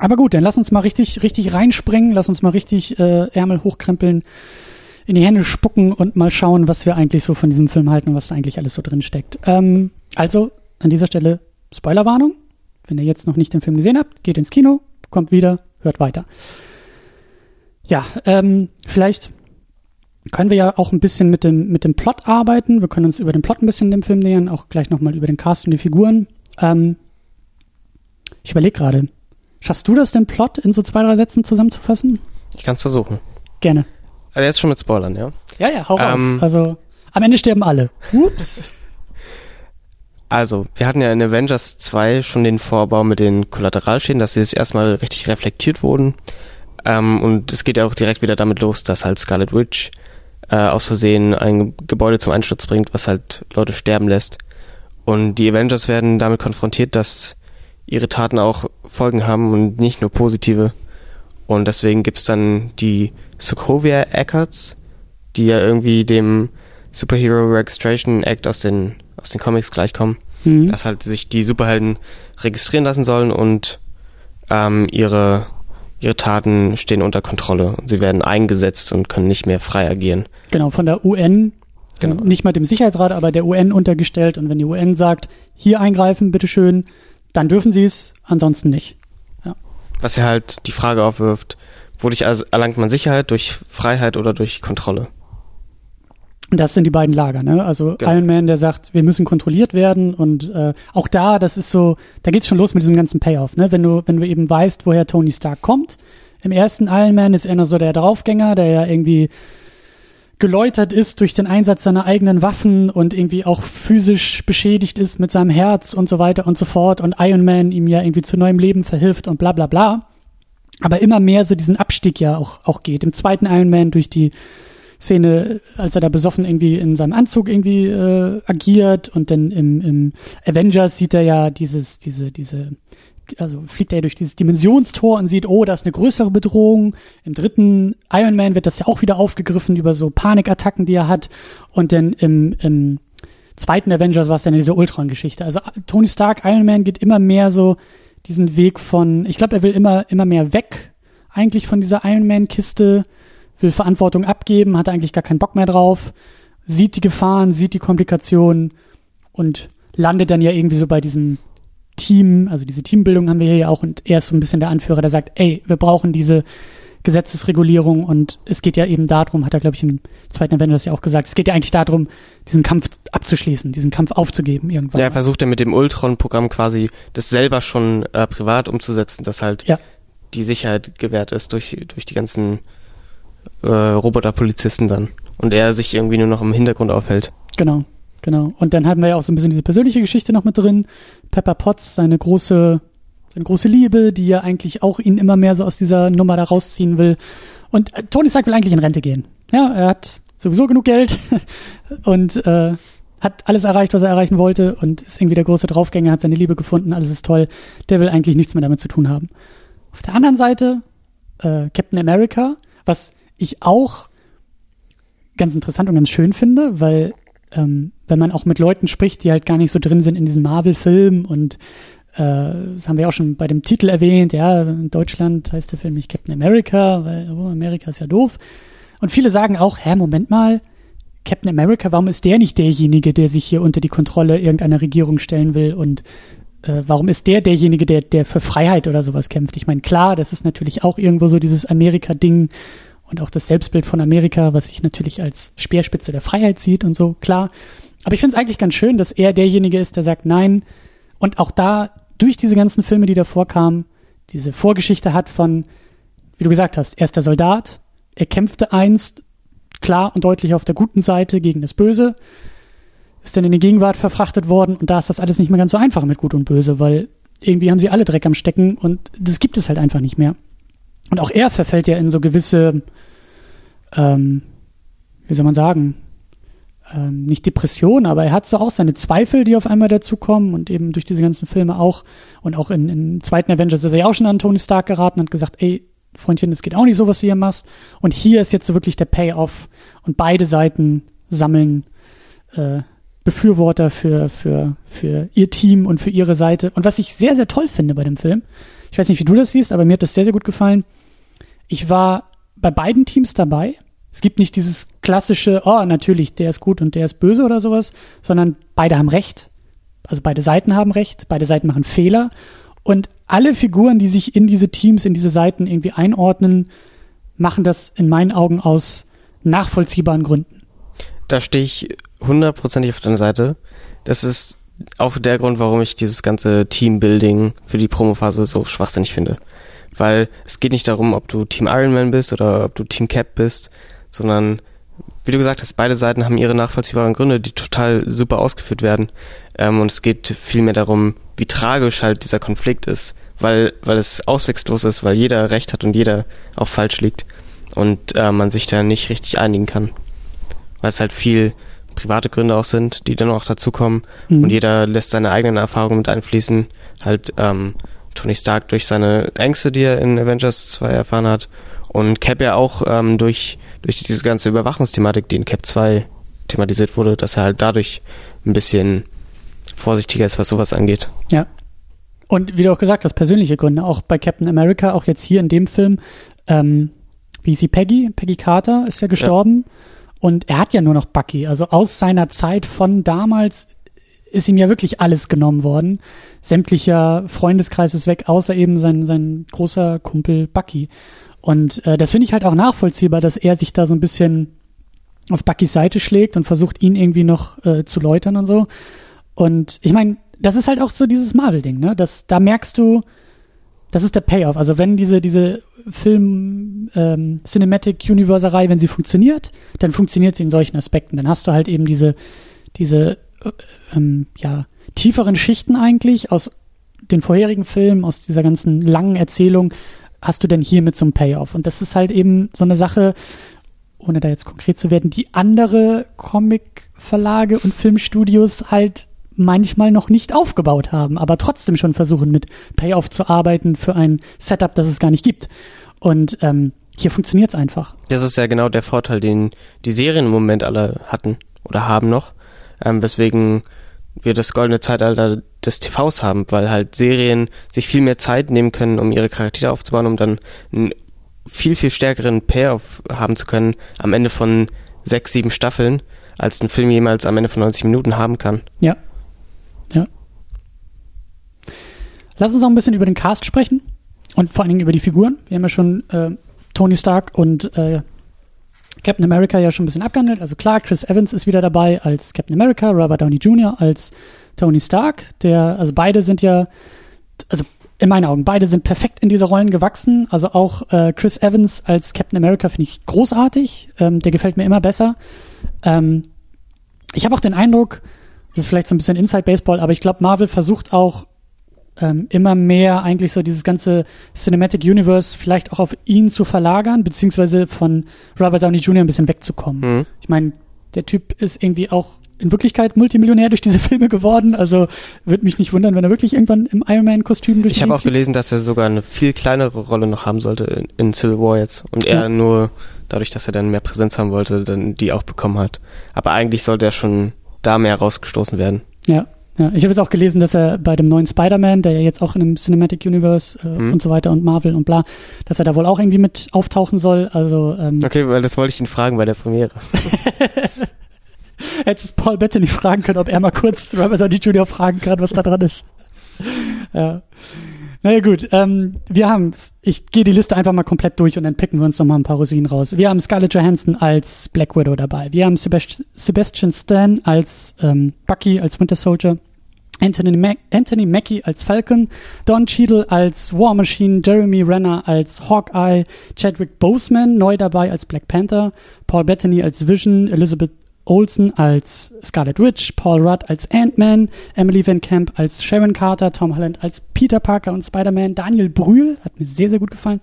Aber gut, dann lass uns mal richtig, richtig reinspringen, lass uns mal richtig äh, Ärmel hochkrempeln, in die Hände spucken und mal schauen, was wir eigentlich so von diesem Film halten und was da eigentlich alles so drin steckt. Ähm, also an dieser Stelle Spoilerwarnung. Wenn ihr jetzt noch nicht den Film gesehen habt, geht ins Kino, kommt wieder, hört weiter. Ja, ähm, vielleicht können wir ja auch ein bisschen mit dem, mit dem Plot arbeiten. Wir können uns über den Plot ein bisschen dem Film nähern, auch gleich nochmal über den Cast und die Figuren. Ähm, ich überlege gerade, Schaffst du das, den Plot in so zwei, drei Sätzen zusammenzufassen? Ich kann es versuchen. Gerne. Also jetzt schon mit Spoilern, ja? Ja, ja, hau ähm, raus. Also, am Ende sterben alle. Ups. Also, wir hatten ja in Avengers 2 schon den Vorbau mit den Kollateralschäden, dass sie jetzt erstmal richtig reflektiert wurden. Ähm, und es geht ja auch direkt wieder damit los, dass halt Scarlet Witch äh, aus Versehen ein Gebäude zum Einsturz bringt, was halt Leute sterben lässt. Und die Avengers werden damit konfrontiert, dass ihre Taten auch Folgen haben und nicht nur positive. Und deswegen gibt's dann die Sokovia Accords, die ja irgendwie dem Superhero Registration Act aus den, aus den Comics gleichkommen. Mhm. Dass halt sich die Superhelden registrieren lassen sollen und ähm, ihre, ihre Taten stehen unter Kontrolle. Sie werden eingesetzt und können nicht mehr frei agieren. Genau, von der UN Genau. Nicht mal dem Sicherheitsrat, aber der UN untergestellt. Und wenn die UN sagt, hier eingreifen, bitteschön, dann dürfen sie es, ansonsten nicht. Ja. Was ja halt die Frage aufwirft, wodurch erlangt man Sicherheit durch Freiheit oder durch Kontrolle? Das sind die beiden Lager, ne? Also genau. Iron Man, der sagt, wir müssen kontrolliert werden und äh, auch da, das ist so, da geht's schon los mit diesem ganzen Payoff, ne? Wenn du, wenn du eben weißt, woher Tony Stark kommt. Im ersten Iron Man ist er noch so der Draufgänger, der ja irgendwie geläutert ist durch den Einsatz seiner eigenen Waffen und irgendwie auch physisch beschädigt ist mit seinem Herz und so weiter und so fort und Iron Man ihm ja irgendwie zu neuem Leben verhilft und bla bla bla. Aber immer mehr so diesen Abstieg ja auch, auch geht. Im zweiten Iron Man durch die Szene, als er da besoffen irgendwie in seinem Anzug irgendwie äh, agiert und dann im, im Avengers sieht er ja dieses, diese, diese also fliegt er durch dieses Dimensionstor und sieht, oh, da ist eine größere Bedrohung. Im dritten Iron Man wird das ja auch wieder aufgegriffen über so Panikattacken, die er hat. Und dann im, im zweiten Avengers war es dann diese Ultron-Geschichte. Also Tony Stark, Iron Man geht immer mehr so diesen Weg von, ich glaube, er will immer, immer mehr weg eigentlich von dieser Iron Man-Kiste, will Verantwortung abgeben, hat eigentlich gar keinen Bock mehr drauf, sieht die Gefahren, sieht die Komplikationen und landet dann ja irgendwie so bei diesem Team, also diese Teambildung haben wir hier ja auch und er ist so ein bisschen der Anführer, der sagt, ey, wir brauchen diese Gesetzesregulierung und es geht ja eben darum, hat er glaube ich im zweiten Avengers ja auch gesagt, es geht ja eigentlich darum, diesen Kampf abzuschließen, diesen Kampf aufzugeben irgendwann. Ja, er versucht ja mit dem Ultron-Programm quasi das selber schon äh, privat umzusetzen, dass halt ja. die Sicherheit gewährt ist durch, durch die ganzen äh, Roboterpolizisten dann und er sich irgendwie nur noch im Hintergrund aufhält. Genau. Genau. Und dann hatten wir ja auch so ein bisschen diese persönliche Geschichte noch mit drin. Pepper Potts, seine große, seine große Liebe, die ja eigentlich auch ihn immer mehr so aus dieser Nummer da rausziehen will. Und äh, Tony Stark will eigentlich in Rente gehen. Ja, er hat sowieso genug Geld und äh, hat alles erreicht, was er erreichen wollte und ist irgendwie der große Draufgänger, hat seine Liebe gefunden, alles ist toll. Der will eigentlich nichts mehr damit zu tun haben. Auf der anderen Seite äh, Captain America, was ich auch ganz interessant und ganz schön finde, weil ähm, wenn man auch mit Leuten spricht, die halt gar nicht so drin sind in diesem Marvel-Film und äh, das haben wir auch schon bei dem Titel erwähnt, ja, in Deutschland heißt der Film nicht Captain America, weil oh, Amerika ist ja doof. Und viele sagen auch, hä, Moment mal, Captain America, warum ist der nicht derjenige, der sich hier unter die Kontrolle irgendeiner Regierung stellen will und äh, warum ist der derjenige, der, der für Freiheit oder sowas kämpft? Ich meine, klar, das ist natürlich auch irgendwo so dieses Amerika-Ding und auch das Selbstbild von Amerika, was sich natürlich als Speerspitze der Freiheit sieht und so, klar. Aber ich finde es eigentlich ganz schön, dass er derjenige ist, der sagt, nein, und auch da durch diese ganzen Filme, die davor kamen, diese Vorgeschichte hat von, wie du gesagt hast, er ist der Soldat, er kämpfte einst klar und deutlich auf der guten Seite gegen das Böse, ist dann in die Gegenwart verfrachtet worden. Und da ist das alles nicht mehr ganz so einfach mit Gut und Böse, weil irgendwie haben sie alle Dreck am Stecken. Und das gibt es halt einfach nicht mehr. Und auch er verfällt ja in so gewisse, ähm, wie soll man sagen, ähm, nicht Depression, aber er hat so auch seine Zweifel, die auf einmal dazukommen und eben durch diese ganzen Filme auch und auch in, in zweiten Avengers ist er ja auch schon an Tony Stark geraten und hat gesagt, ey, Freundchen, es geht auch nicht so, was du hier machst. Und hier ist jetzt so wirklich der Payoff und beide Seiten sammeln äh, Befürworter für, für, für ihr Team und für ihre Seite. Und was ich sehr, sehr toll finde bei dem Film, ich weiß nicht, wie du das siehst, aber mir hat das sehr, sehr gut gefallen. Ich war bei beiden Teams dabei. Es gibt nicht dieses klassische, oh, natürlich, der ist gut und der ist böse oder sowas, sondern beide haben Recht. Also beide Seiten haben Recht, beide Seiten machen Fehler. Und alle Figuren, die sich in diese Teams, in diese Seiten irgendwie einordnen, machen das in meinen Augen aus nachvollziehbaren Gründen. Da stehe ich hundertprozentig auf deiner Seite. Das ist auch der Grund, warum ich dieses ganze Teambuilding für die Promophase so schwachsinnig finde. Weil es geht nicht darum, ob du Team Ironman bist oder ob du Team Cap bist, sondern wie du gesagt hast, beide Seiten haben ihre nachvollziehbaren Gründe, die total super ausgeführt werden. Ähm, und es geht vielmehr darum, wie tragisch halt dieser Konflikt ist, weil, weil es ausweglos ist, weil jeder Recht hat und jeder auch falsch liegt und äh, man sich da nicht richtig einigen kann. Weil es halt viel private Gründe auch sind, die dann auch dazukommen mhm. und jeder lässt seine eigenen Erfahrungen mit einfließen. Halt ähm, Tony Stark durch seine Ängste, die er in Avengers 2 erfahren hat und Cap ja auch ähm, durch, durch diese ganze Überwachungsthematik, die in Cap 2 thematisiert wurde, dass er halt dadurch ein bisschen vorsichtiger ist, was sowas angeht. Ja. Und wie du auch gesagt hast, persönliche Gründe, auch bei Captain America, auch jetzt hier in dem Film, ähm, wie ist sie, Peggy? Peggy Carter ist ja gestorben. Ja. Und er hat ja nur noch Bucky. Also aus seiner Zeit von damals ist ihm ja wirklich alles genommen worden. Sämtlicher Freundeskreis ist weg, außer eben sein, sein großer Kumpel Bucky. Und äh, das finde ich halt auch nachvollziehbar, dass er sich da so ein bisschen auf Buckys Seite schlägt und versucht, ihn irgendwie noch äh, zu läutern und so. Und ich meine, das ist halt auch so dieses Marvel-Ding, ne? Das, da merkst du, das ist der Payoff. Also wenn diese, diese Film ähm, Cinematic Universe-Reihe, wenn sie funktioniert, dann funktioniert sie in solchen Aspekten. Dann hast du halt eben diese, diese äh, ähm, ja, tieferen Schichten eigentlich aus den vorherigen Filmen, aus dieser ganzen langen Erzählung, hast du denn hier mit so einem Payoff? Und das ist halt eben so eine Sache, ohne da jetzt konkret zu werden, die andere Comic-Verlage und Filmstudios halt manchmal noch nicht aufgebaut haben, aber trotzdem schon versuchen, mit Payoff zu arbeiten für ein Setup, das es gar nicht gibt. Und ähm, hier funktioniert es einfach. Das ist ja genau der Vorteil, den die Serien im Moment alle hatten oder haben noch, ähm, weswegen wir das goldene Zeitalter des TVs haben, weil halt Serien sich viel mehr Zeit nehmen können, um ihre Charaktere aufzubauen, um dann einen viel, viel stärkeren Payoff haben zu können am Ende von sechs, sieben Staffeln, als ein Film jemals am Ende von 90 Minuten haben kann. Ja. Ja. Lass uns noch ein bisschen über den Cast sprechen und vor allen Dingen über die Figuren. Wir haben ja schon äh, Tony Stark und äh, Captain America ja schon ein bisschen abgehandelt. Also klar, Chris Evans ist wieder dabei als Captain America, Robert Downey Jr. als Tony Stark. Der, also beide sind ja, also in meinen Augen, beide sind perfekt in diese Rollen gewachsen. Also auch äh, Chris Evans als Captain America finde ich großartig. Ähm, der gefällt mir immer besser. Ähm, ich habe auch den Eindruck, das ist vielleicht so ein bisschen Inside Baseball, aber ich glaube, Marvel versucht auch ähm, immer mehr eigentlich so dieses ganze Cinematic Universe vielleicht auch auf ihn zu verlagern, beziehungsweise von Robert Downey Jr. ein bisschen wegzukommen. Mhm. Ich meine, der Typ ist irgendwie auch in Wirklichkeit Multimillionär durch diese Filme geworden. Also würde mich nicht wundern, wenn er wirklich irgendwann im Iron Man-Kostüm durch Ich habe auch gelesen, dass er sogar eine viel kleinere Rolle noch haben sollte in, in Civil War jetzt. Und er Ja. nur dadurch, dass er dann mehr Präsenz haben wollte, dann die auch bekommen hat. Aber eigentlich sollte er schon da mehr rausgestoßen werden. Ja, ja. Ich habe jetzt auch gelesen, dass er bei dem neuen Spider-Man, der ja jetzt auch in einem Cinematic Universe äh, Mhm. und so weiter und Marvel und bla, dass er da wohl auch irgendwie mit auftauchen soll. Also ähm, Okay, weil das wollte ich ihn fragen bei der Premiere. hättest Paul Bettany fragen können, ob er mal kurz Robert Downey Jr. fragen kann, was da dran ist. ja. Naja gut, ähm, wir haben, ich gehe die Liste einfach mal komplett durch und dann picken wir uns noch mal ein paar Rosinen raus. Wir haben Scarlett Johansson als Black Widow dabei. Wir haben Sebast Sebastian Stan als ähm, Bucky, als Winter Soldier. Anthony, Mac Anthony Mackie als Falcon, Don Cheadle als War Machine, Jeremy Renner als Hawkeye, Chadwick Boseman neu dabei als Black Panther, Paul Bettany als Vision, Elizabeth Olsen als Scarlet Witch, Paul Rudd als Ant-Man, Emily Van Camp als Sharon Carter, Tom Holland als Peter Parker und Spider-Man, Daniel Brühl, hat mir sehr, sehr gut gefallen,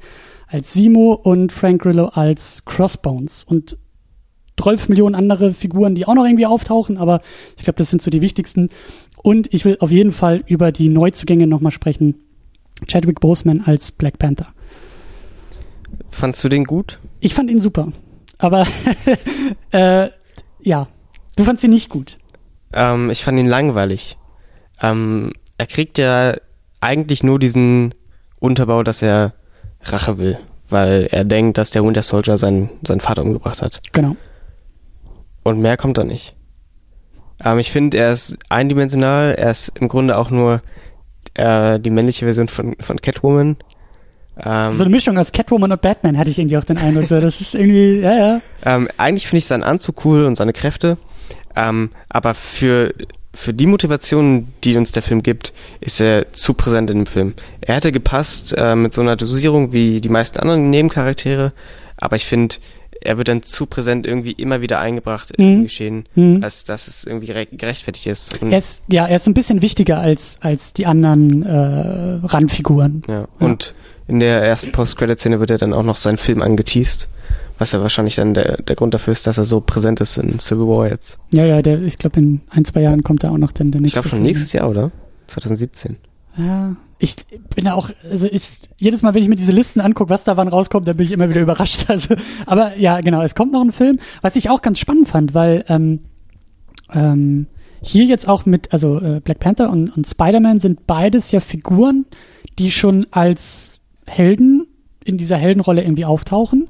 als Simo und Frank Grillo als Crossbones. Und 12 Millionen andere Figuren, die auch noch irgendwie auftauchen, aber ich glaube, das sind so die wichtigsten. Und ich will auf jeden Fall über die Neuzugänge nochmal sprechen. Chadwick Boseman als Black Panther. Fandst du den gut? Ich fand ihn super. Aber äh, ja, du fandst ihn nicht gut. Ähm, ich fand ihn langweilig. Ähm, er kriegt ja eigentlich nur diesen Unterbau, dass er Rache will, weil er denkt, dass der Winter Soldier seinen, seinen Vater umgebracht hat. Genau. Und mehr kommt da nicht. Ähm, ich finde, er ist eindimensional. Er ist im Grunde auch nur äh, die männliche Version von, von Catwoman. Ähm, So eine Mischung aus Catwoman und Batman hatte ich irgendwie auch den Eindruck. So, das ist irgendwie, ja, ja. ähm, eigentlich finde ich seinen Anzug cool und seine Kräfte. Ähm, aber für, für die Motivation, die uns der Film gibt, ist er zu präsent in dem Film. Er hätte gepasst äh, mit so einer Dosierung wie die meisten anderen Nebencharaktere. Aber ich finde, er wird dann zu präsent irgendwie immer wieder eingebracht in Mhm. dem Geschehen, Mhm. als dass es irgendwie re- gerechtfertigt ist. Er ist, ja, er ist ein bisschen wichtiger als, als die anderen äh, Randfiguren. Ja, und in der ersten Post-Credit-Szene wird er dann auch noch seinen Film angeteased, was ja wahrscheinlich dann der, der Grund dafür ist, dass er so präsent ist in Civil War jetzt. Ja, ja, der, ich glaube, in ein, zwei Jahren kommt da auch noch dann der Ich nächste. glaube schon Film. nächstes Jahr, oder? 2017. Ja, ich bin da auch, also ich, jedes Mal, wenn ich mir diese Listen angucke, was da wann rauskommt, dann bin ich immer wieder überrascht. Also, aber ja, genau, es kommt noch ein Film, was ich auch ganz spannend fand, weil ähm, ähm, hier jetzt auch mit, also äh, Black Panther und, und Spider-Man sind beides ja Figuren, die schon als Helden in dieser Heldenrolle irgendwie auftauchen.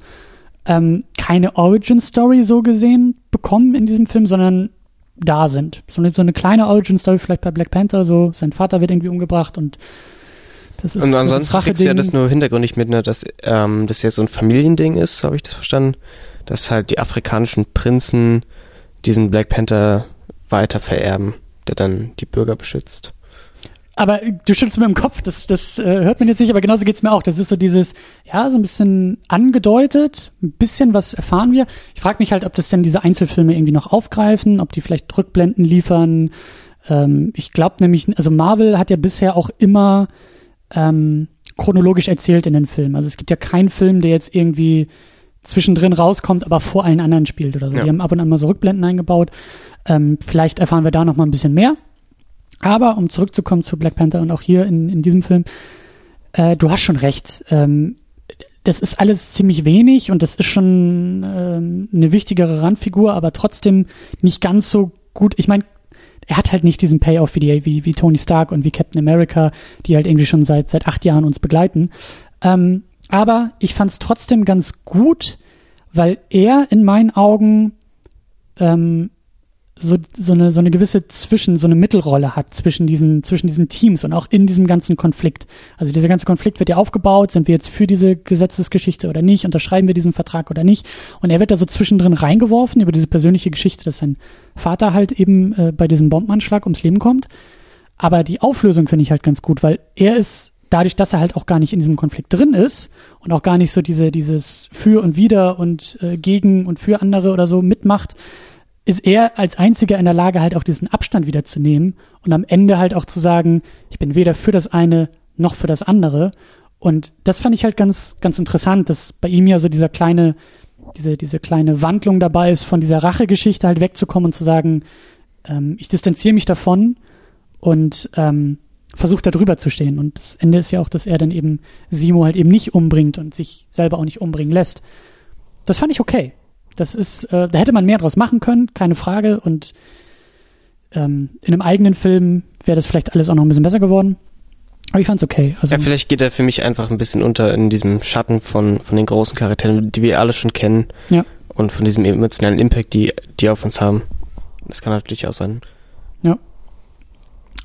Ähm, keine Origin-Story so gesehen bekommen in diesem Film, sondern da sind. So eine, so eine kleine Origin-Story vielleicht bei Black Panther, so sein Vater wird irgendwie umgebracht und das ist Und so ansonsten kriegst du ja das nur hintergründig mit, ne, dass ähm, das jetzt so ein Familiending ist, habe ich das verstanden, dass halt die afrikanischen Prinzen diesen Black Panther weiter vererben, der dann die Bürger beschützt. Aber du schüttelst mir im Kopf, das, das äh, hört man jetzt nicht, aber genauso geht's mir auch. Das ist so dieses, ja, so ein bisschen angedeutet, ein bisschen was erfahren wir. Ich frage mich halt, ob das denn diese Einzelfilme irgendwie noch aufgreifen, ob die vielleicht Rückblenden liefern. Ähm, ich glaube nämlich, also Marvel hat ja bisher auch immer ähm, chronologisch erzählt in den Filmen. Also es gibt ja keinen Film, der jetzt irgendwie zwischendrin rauskommt, aber vor allen anderen spielt oder so. Ja. Die haben ab und an mal so Rückblenden eingebaut. Ähm, vielleicht erfahren wir da noch mal ein bisschen mehr. Aber um zurückzukommen zu Black Panther und auch hier in, in diesem Film, äh, du hast schon recht. Ähm, das ist alles ziemlich wenig und das ist schon ähm, eine wichtigere Randfigur, aber trotzdem nicht ganz so gut. Ich meine, er hat halt nicht diesen Payoff wie, die, wie, wie Tony Stark und wie Captain America, die halt irgendwie schon seit, seit acht Jahren uns begleiten. Ähm, aber ich fand es trotzdem ganz gut, weil er in meinen Augen ähm, so, so, eine, so eine gewisse Zwischen, so eine Mittelrolle hat zwischen diesen, zwischen diesen Teams und auch in diesem ganzen Konflikt. Also dieser ganze Konflikt wird ja aufgebaut, sind wir jetzt für diese Gesetzesgeschichte oder nicht, unterschreiben wir diesen Vertrag oder nicht. Und er wird da so zwischendrin reingeworfen über diese persönliche Geschichte, dass sein Vater halt eben äh, bei diesem Bombenanschlag ums Leben kommt. Aber die Auflösung finde ich halt ganz gut, weil er ist dadurch, dass er halt auch gar nicht in diesem Konflikt drin ist und auch gar nicht so diese, dieses für und wider und äh, gegen und für andere oder so mitmacht, ist er als einziger in der Lage, halt auch diesen Abstand wieder zu nehmen und am Ende halt auch zu sagen, ich bin weder für das eine noch für das andere. Und das fand ich halt ganz, ganz interessant, dass bei ihm ja so dieser kleine, diese, diese kleine Wandlung dabei ist, von dieser Rachegeschichte halt wegzukommen und zu sagen, ähm, ich distanziere mich davon und ähm, versucht da drüber zu stehen. Und das Ende ist ja auch, dass er dann eben Simo halt eben nicht umbringt und sich selber auch nicht umbringen lässt. Das fand ich okay. Das ist, äh, da hätte man mehr draus machen können, keine Frage. Und ähm, in einem eigenen Film wäre das vielleicht alles auch noch ein bisschen besser geworden. Aber ich fand's okay. Also, ja, vielleicht geht er für mich einfach ein bisschen unter in diesem Schatten von, von den großen Charakteren, die wir alle schon kennen. Ja. Und von diesem emotionalen Impact, die die auf uns haben. Das kann natürlich auch sein. Ja.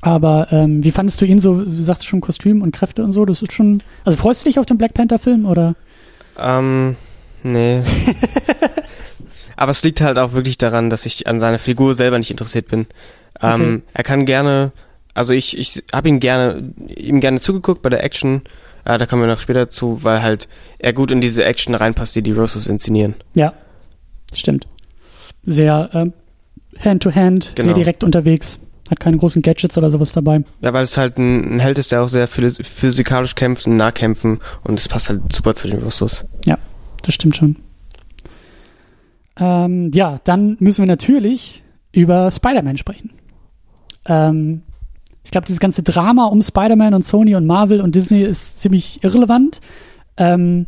Aber ähm, wie fandest du ihn so? Du sagst schon Kostüm und Kräfte und so. Das ist schon. Also freust du dich auf den Black Panther Film oder? Ähm, nee. Aber es liegt halt auch wirklich daran, dass ich an seiner Figur selber nicht interessiert bin. Ähm, okay. Er kann gerne, also ich, ich habe ihn gerne, ihm gerne zugeguckt bei der Action. Äh, da kommen wir noch später zu, weil halt er gut in diese Action reinpasst, die die Roses inszenieren. Ja, stimmt. Sehr ähm, Hand-to-Hand, genau. sehr direkt unterwegs. Hat keine großen Gadgets oder sowas dabei. Ja, weil es halt ein, ein Held ist, der auch sehr physikalisch kämpft, Nahkämpfen und es passt halt super zu den Russos. Ja, das stimmt schon. Ähm, ja, dann müssen wir natürlich über Spider-Man sprechen. Ähm, ich glaube, dieses ganze Drama um Spider-Man und Sony und Marvel und Disney ist ziemlich irrelevant. Ähm,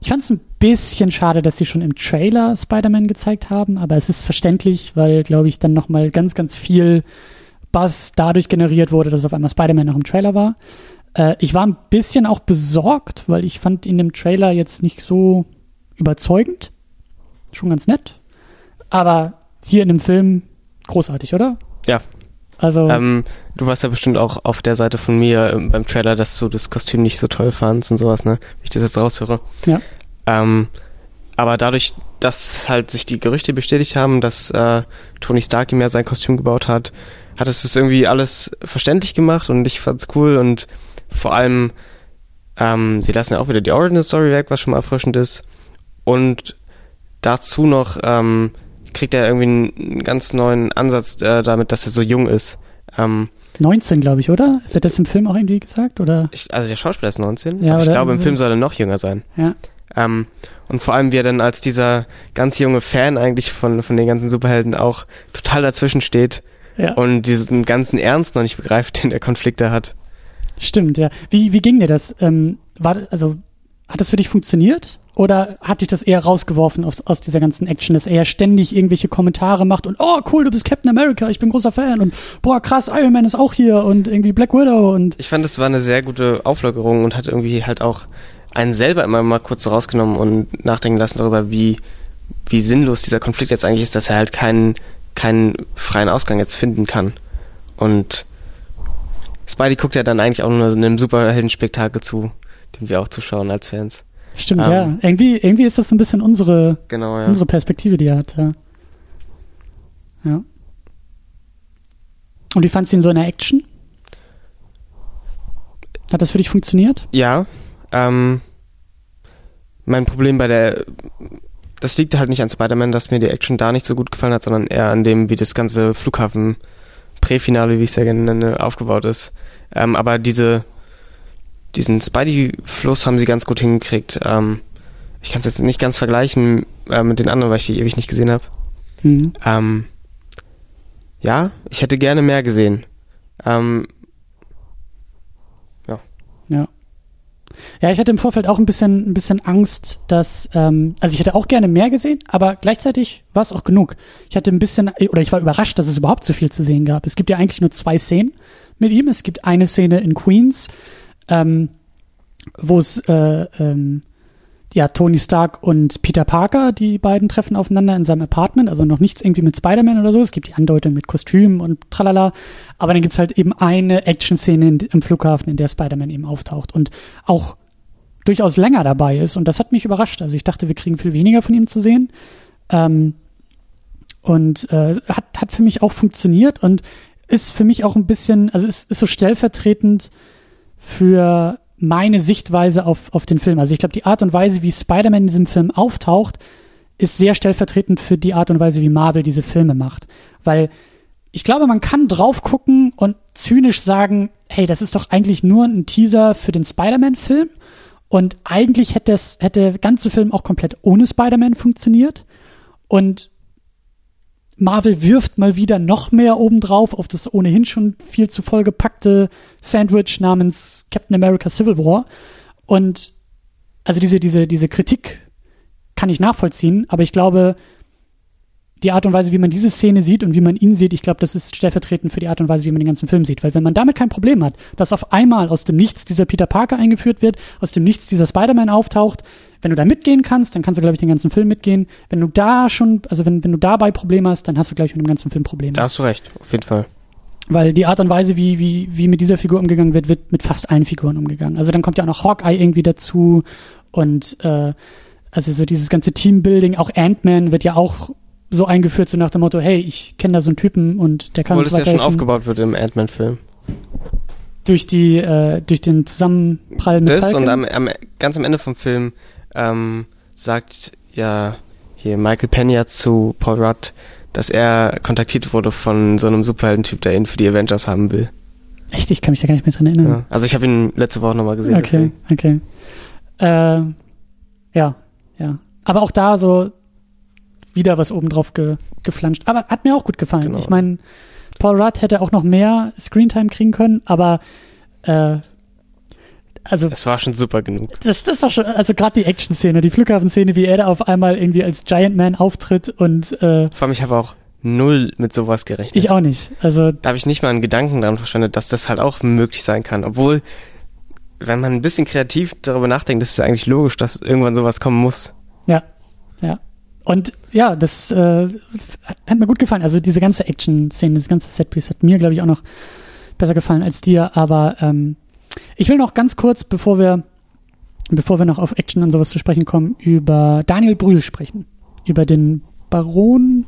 ich fand es ein bisschen schade, dass sie schon im Trailer Spider-Man gezeigt haben, aber es ist verständlich, weil, glaube ich, dann nochmal ganz, ganz viel Buzz dadurch generiert wurde, dass auf einmal Spider-Man noch im Trailer war. Äh, ich war ein bisschen auch besorgt, weil ich fand ihn im Trailer jetzt nicht so überzeugend schon ganz nett. Aber hier in dem Film großartig, oder? Ja. Also. Ähm, du warst ja bestimmt auch auf der Seite von mir ähm, beim Trailer, dass du das Kostüm nicht so toll fandst und sowas, ne? Wie ich das jetzt raushöre. Ja. Ähm, aber dadurch, dass halt sich die Gerüchte bestätigt haben, dass äh, Tony Stark ihm ja sein Kostüm gebaut hat, hat es das irgendwie alles verständlich gemacht und ich fand's cool und vor allem, ähm, sie lassen ja auch wieder die Origin Story weg, was schon mal erfrischend ist. Und dazu noch ähm, kriegt er irgendwie einen ganz neuen Ansatz äh, damit, dass er so jung ist. Ähm, 19, glaube ich, oder? Wird das im Film auch irgendwie gesagt? Oder? Ich, also der Schauspieler ist 19, ja, aber ich glaube, im Film soll er noch jünger sein. Ja. Ähm, und vor allem, wie er dann als dieser ganz junge Fan eigentlich von, von den ganzen Superhelden auch total dazwischen steht ja. und diesen ganzen Ernst noch nicht begreift, den der Konflikt da hat. Stimmt, ja. Wie, wie ging dir das? Ähm, war, also, hat das für dich funktioniert? Oder hat dich das eher rausgeworfen aus, aus dieser ganzen Action, dass er ständig irgendwelche Kommentare macht und oh cool, du bist Captain America, ich bin großer Fan und boah krass, Iron Man ist auch hier und irgendwie Black Widow und ich fand, es war eine sehr gute Auflockerung und hat irgendwie halt auch einen selber immer mal kurz rausgenommen und nachdenken lassen darüber, wie wie sinnlos dieser Konflikt jetzt eigentlich ist, dass er halt keinen keinen freien Ausgang jetzt finden kann und Spidey guckt ja dann eigentlich auch nur einem Superheldenspektakel zu, dem wir auch zuschauen als Fans. Stimmt, ähm, ja. Irgendwie, irgendwie ist das so ein bisschen unsere, genau, ja. unsere Perspektive, die er hat, ja. Ja. Und wie fandst du ihn so in der Action? Hat das für dich funktioniert? Ja. Ähm, mein Problem bei der. Das liegt halt nicht an Spider-Man, dass mir die Action da nicht so gut gefallen hat, sondern eher an dem, wie das ganze Flughafen-Präfinale, wie ich es ja gerne nenne, aufgebaut ist. Ähm, aber diese diesen Spidey-Fluss haben sie ganz gut hingekriegt. Ähm, ich kann es jetzt nicht ganz vergleichen äh, mit den anderen, weil ich die ewig nicht gesehen habe. Mhm. Ähm, ja, ich hätte gerne mehr gesehen. Ähm, ja. Ja. Ja, ich hatte im Vorfeld auch ein bisschen, ein bisschen Angst, dass, ähm, also ich hätte auch gerne mehr gesehen, aber gleichzeitig war es auch genug. Ich hatte ein bisschen, oder ich war überrascht, dass es überhaupt so viel zu sehen gab. Es gibt ja eigentlich nur zwei Szenen mit ihm. Es gibt eine Szene in Queens, ähm, wo es äh, ähm, ja Tony Stark und Peter Parker, die beiden treffen aufeinander in seinem Apartment, also noch nichts irgendwie mit Spider-Man oder so. Es gibt die Andeutung mit Kostümen und tralala, aber dann gibt's halt eben eine Action-Szene im Flughafen, in der Spider-Man eben auftaucht und auch durchaus länger dabei ist und das hat mich überrascht. Also ich dachte, wir kriegen viel weniger von ihm zu sehen. Ähm, und äh, hat, hat für mich auch funktioniert und ist für mich auch ein bisschen, also ist, ist so stellvertretend für meine Sichtweise auf, auf den Film. Also ich glaube, die Art und Weise, wie Spider-Man in diesem Film auftaucht, ist sehr stellvertretend für die Art und Weise, wie Marvel diese Filme macht. Weil ich glaube, man kann drauf gucken und zynisch sagen, hey, das ist doch eigentlich nur ein Teaser für den Spider-Man-Film. Und eigentlich hätte, das, hätte der ganze Film auch komplett ohne Spider-Man funktioniert. Und Marvel wirft mal wieder noch mehr obendrauf auf das ohnehin schon viel zu voll gepackte Sandwich namens Captain America Civil War. Und also diese, diese, diese Kritik kann ich nachvollziehen, aber ich glaube, die Art und Weise, wie man diese Szene sieht und wie man ihn sieht, ich glaube, das ist stellvertretend für die Art und Weise, wie man den ganzen Film sieht. Weil wenn man damit kein Problem hat, dass auf einmal aus dem Nichts dieser Peter Parker eingeführt wird, aus dem Nichts dieser Spider-Man auftaucht, wenn du da mitgehen kannst, dann kannst du, glaube ich, den ganzen Film mitgehen. Wenn du da schon, also wenn, wenn du dabei Probleme hast, dann hast du, glaube ich, mit dem ganzen Film Probleme. Da hast du recht, auf jeden Fall. Weil die Art und Weise, wie, wie, wie mit dieser Figur umgegangen wird, wird mit fast allen Figuren umgegangen. Also dann kommt ja auch noch Hawkeye irgendwie dazu und äh, also so dieses ganze Teambuilding, auch Ant-Man wird ja auch so eingeführt, so nach dem Motto, hey, ich kenne da so einen Typen und der kann Obwohl uns das ja schon aufgebaut wird im Ant-Man-Film. durch die äh, durch den Zusammenprall mit Das Falcon. und am, am, ganz am Ende vom Film ähm, sagt ja hier Michael Pena zu Paul Rudd, dass er kontaktiert wurde von so einem Superheldentyp, der ihn für die Avengers haben will. Echt, ich kann mich da gar nicht mehr dran erinnern. Ja. Also ich habe ihn letzte Woche nochmal gesehen. okay, deswegen. okay. Äh, ja, ja. Aber auch da so wieder was obendrauf ge, geflanscht. Aber hat mir auch gut gefallen. Genau. Ich meine, Paul Rudd hätte auch noch mehr Screentime kriegen können, aber äh, also Es war schon super genug. das, das war schon, also gerade die Action-Szene, die Flughafenszene, wie er da auf einmal irgendwie als Giant Man auftritt und äh, Vor allem, ich habe auch null mit sowas gerechnet. ich auch nicht. Also Da habe ich nicht mal einen Gedanken dran verschwendet, dass das halt auch möglich sein kann. Obwohl, wenn man ein bisschen kreativ darüber nachdenkt, ist es eigentlich logisch, dass irgendwann sowas kommen muss. Ja, ja. Und ja, das äh, hat, hat mir gut gefallen. Also diese ganze Action-Szene, das ganze Setpiece hat mir, glaube ich, auch noch besser gefallen als dir. Aber ähm, ich will noch ganz kurz, bevor wir, bevor wir noch auf Action und sowas zu sprechen kommen, über Daniel Brühl sprechen. Über den Baron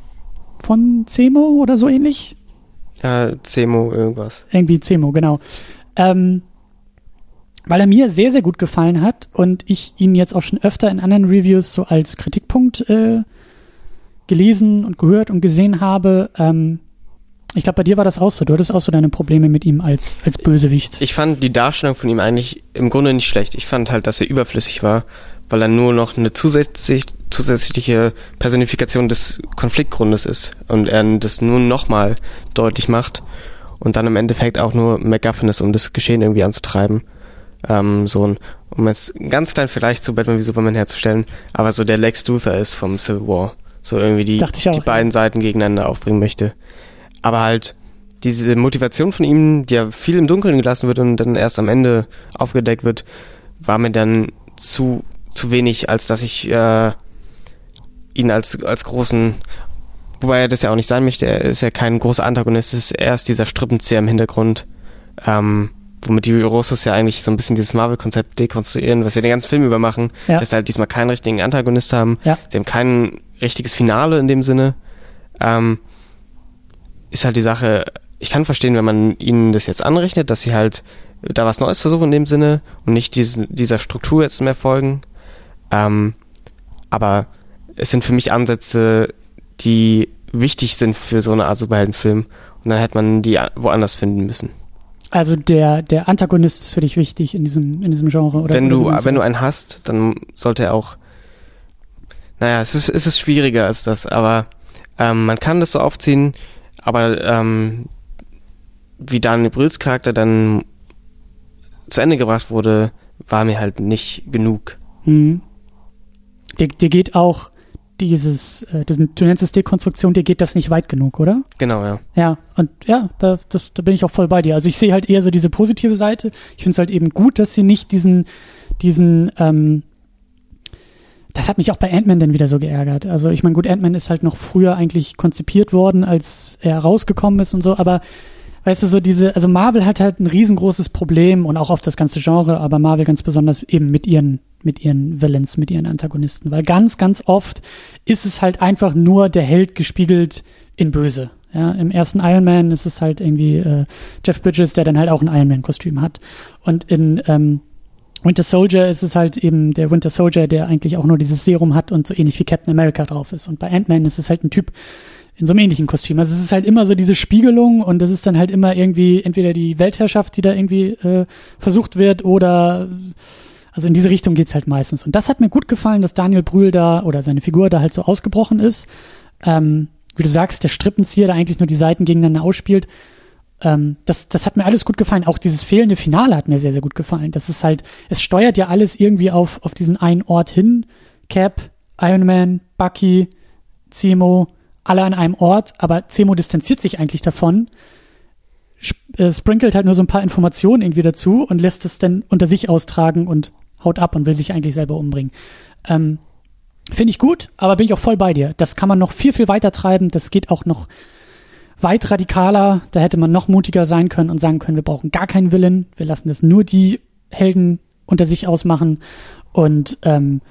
von Zemo oder so ähnlich. Ja, Zemo, irgendwas. Irgendwie Zemo, genau. Ähm, weil er mir sehr, sehr gut gefallen hat und ich ihn jetzt auch schon öfter in anderen Reviews so als Kritikpunkt äh, gelesen und gehört und gesehen habe. Ähm, ich glaube, bei dir war das auch so. Du hattest auch so deine Probleme mit ihm als, als Bösewicht. Ich fand die Darstellung von ihm eigentlich im Grunde nicht schlecht. Ich fand halt, dass er überflüssig war, weil er nur noch eine zusätzlich, zusätzliche Personifikation des Konfliktgrundes ist und er das nur nochmal deutlich macht und dann im Endeffekt auch nur MacGuffin ist, um das Geschehen irgendwie anzutreiben. Ähm, so ein, um jetzt ganz klein vielleicht zu Batman wie Superman herzustellen, aber so der Lex Luthor ist vom Civil War. So irgendwie die, auch, die ja. beiden Seiten gegeneinander aufbringen möchte. Aber halt diese Motivation von ihm, die ja viel im Dunkeln gelassen wird und dann erst am Ende aufgedeckt wird, war mir dann zu, zu wenig, als dass ich äh, ihn als, als großen, wobei er das ja auch nicht sein möchte, er ist ja kein großer Antagonist, es ist erst dieser Strippenzieher im Hintergrund, ähm, womit die Rossos ja eigentlich so ein bisschen dieses Marvel-Konzept dekonstruieren, was sie den ganzen Film über machen, Ja. dass sie halt diesmal keinen richtigen Antagonist haben, Ja. sie haben kein richtiges Finale in dem Sinne, ähm, ist halt die Sache, ich kann verstehen, wenn man ihnen das jetzt anrechnet, dass sie halt da was Neues versuchen in dem Sinne und nicht diesen, dieser Struktur jetzt mehr folgen. Ähm, aber es sind für mich Ansätze, die wichtig sind für so eine Art Superheldenfilm. Und dann hätte man die woanders finden müssen. Also der, der Antagonist ist für dich wichtig in diesem, in diesem Genre. Oder, wenn du, wenn du einen hast, dann sollte er auch. Naja, es ist, es ist schwieriger als das, aber ähm, man kann das so aufziehen, aber ähm, wie Daniel Brühls Charakter dann zu Ende gebracht wurde, war mir halt nicht genug. Mhm. Dir, dir geht auch dieses, äh, das, du nennst es Dekonstruktion, dir geht das nicht weit genug, oder? Genau, ja. Ja, und ja, da, das, da bin ich auch voll bei dir. Also ich sehe halt eher so diese positive Seite. Ich finde es halt eben gut, dass sie nicht diesen, diesen, ähm, das hat mich auch bei Ant-Man dann wieder so geärgert. Also ich meine, gut, Ant-Man ist halt noch früher eigentlich konzipiert worden, als er rausgekommen ist und so, aber weißt du, so diese, also Marvel hat halt ein riesengroßes Problem und auch auf das ganze Genre, aber Marvel ganz besonders eben mit ihren, mit ihren Villains, mit ihren Antagonisten, weil ganz, ganz oft ist es halt einfach nur der Held gespiegelt in Böse. Ja, im ersten Iron Man ist es halt irgendwie äh, Jeff Bridges, der dann halt auch ein Iron Man-Kostüm hat. Und in, ähm, Winter Soldier ist es halt eben der Winter Soldier, der eigentlich auch nur dieses Serum hat und so ähnlich wie Captain America drauf ist. Und bei Ant-Man ist es halt ein Typ in so einem ähnlichen Kostüm. Also es ist halt immer so diese Spiegelung und das ist dann halt immer irgendwie entweder die Weltherrschaft, die da irgendwie äh, versucht wird oder also in diese Richtung geht's halt meistens. Und das hat mir gut gefallen, dass Daniel Brühl da oder seine Figur da halt so ausgebrochen ist. Ähm, wie du sagst, der Strippenzieher, der eigentlich nur die Seiten gegeneinander ausspielt. Ähm, das, das hat mir alles gut gefallen. Auch dieses fehlende Finale hat mir sehr, sehr gut gefallen. Das ist halt, es steuert ja alles irgendwie auf, auf diesen einen Ort hin. Cap, Iron Man, Bucky, Zemo, alle an einem Ort, aber Zemo distanziert sich eigentlich davon, äh, sprinkelt halt nur so ein paar Informationen irgendwie dazu und lässt es dann unter sich austragen und haut ab und will sich eigentlich selber umbringen. Ähm, Finde ich gut, aber bin ich auch voll bei dir. Das kann man noch viel, viel weiter treiben. Das geht auch noch weit radikaler. Da hätte man noch mutiger sein können und sagen können, wir brauchen gar keinen Willen. Wir lassen das nur die Helden unter sich ausmachen. Und ähm,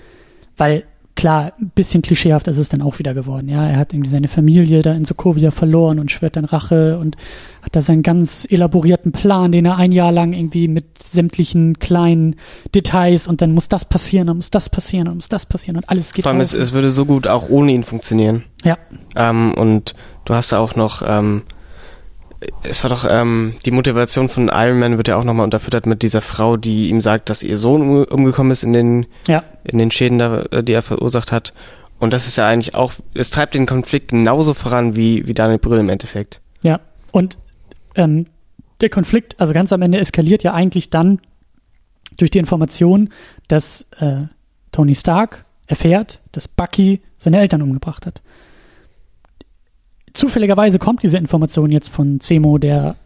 weil klar, ein bisschen klischeehaft ist es dann auch wieder geworden. Ja, er hat irgendwie seine Familie da in Sokovia verloren und schwört dann Rache und hat da seinen ganz elaborierten Plan, den er ein Jahr lang irgendwie mit sämtlichen kleinen Details und dann muss das passieren, dann muss das passieren, dann muss das passieren und alles geht Vor allem, es, es würde so gut auch ohne ihn funktionieren. Ja. Ähm, und du hast auch noch ähm, es war doch, ähm, die Motivation von Iron Man wird ja auch nochmal unterfüttert mit dieser Frau, die ihm sagt, dass ihr Sohn umgekommen ist in den, ja. in den Schäden, da, die er verursacht hat. Und das ist ja eigentlich auch, es treibt den Konflikt genauso voran wie, wie Daniel Brühl im Endeffekt. Ja, und ähm, der Konflikt, also ganz am Ende eskaliert ja eigentlich dann durch die Information, dass äh, Tony Stark erfährt, dass Bucky seine Eltern umgebracht hat zufälligerweise kommt diese Information jetzt von Zemo, der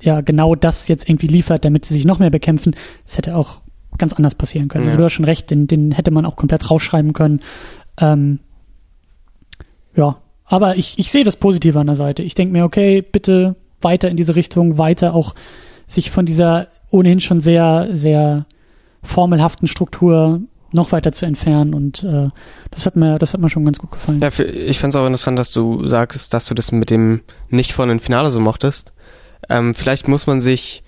ja genau das jetzt irgendwie liefert, damit sie sich noch mehr bekämpfen. Das hätte auch ganz anders passieren können. Also ja. Also du hast schon recht, den, den hätte man auch komplett rausschreiben können. Ähm, ja, aber ich, ich sehe das Positive an der Seite. Ich denke mir, okay, bitte weiter in diese Richtung, weiter auch sich von dieser ohnehin schon sehr, sehr formelhaften Struktur noch weiter zu entfernen und äh, das hat mir, das hat mir schon ganz gut gefallen. Ja, für, ich finde es auch interessant, dass du sagst, dass du das mit dem nicht von dem Finale so mochtest. Ähm, vielleicht muss man sich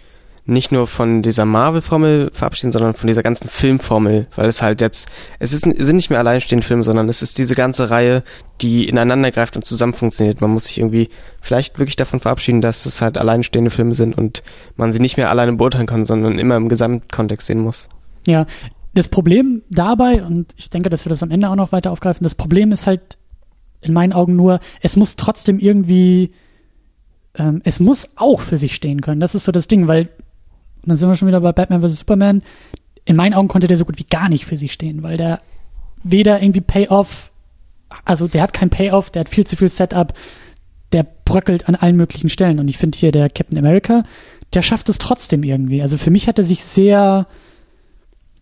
nicht nur von dieser Marvel-Formel verabschieden, sondern von dieser ganzen Filmformel, weil es halt jetzt, es ist, sind nicht mehr alleinstehende Filme, sondern es ist diese ganze Reihe, die ineinander greift und zusammen funktioniert. Man muss sich irgendwie vielleicht wirklich davon verabschieden, dass es halt alleinstehende Filme sind und man sie nicht mehr alleine beurteilen kann, sondern immer im Gesamtkontext sehen muss. Ja, das Problem dabei, und ich denke, dass wir das am Ende auch noch weiter aufgreifen, das Problem ist halt in meinen Augen nur, es muss trotzdem irgendwie, ähm, es muss auch für sich stehen können. Das ist so das Ding, weil, dann sind wir schon wieder bei Batman vs. Superman, in meinen Augen konnte der so gut wie gar nicht für sich stehen, weil der weder irgendwie Payoff, also der hat kein Payoff, der hat viel zu viel Setup, der bröckelt an allen möglichen Stellen. Und ich finde hier der Captain America, der schafft es trotzdem irgendwie. Also für mich hat er sich sehr,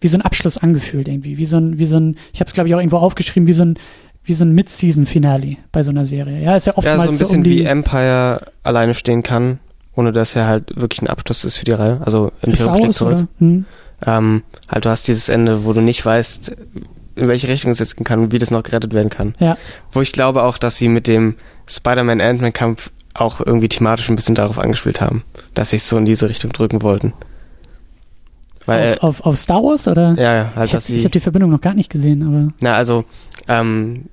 wie so ein Abschluss angefühlt irgendwie, wie so ein, wie so ein, ich habe es glaube ich auch irgendwo aufgeschrieben, wie so ein, wie so ein Mid-Season-Finale bei so einer Serie. Ja, ist ja oftmals ja, so ein bisschen so um wie Empire alleine stehen kann, ohne dass er halt wirklich ein Abschluss ist für die Reihe. Also Imperium steht zurück. Hm. Ähm, halt, du hast dieses Ende, wo du nicht weißt, in welche Richtung es jetzt gehen kann und wie das noch gerettet werden kann. Ja. Wo ich glaube auch, dass sie mit dem Spider-Man Ant-Man-Kampf auch irgendwie thematisch ein bisschen darauf angespielt haben, dass sie es so in diese Richtung drücken wollten. Weil, auf, auf, auf Star Wars oder? Ja, ja. Halt, ich habe hab die Verbindung noch gar nicht gesehen, aber. Na, also, ähm,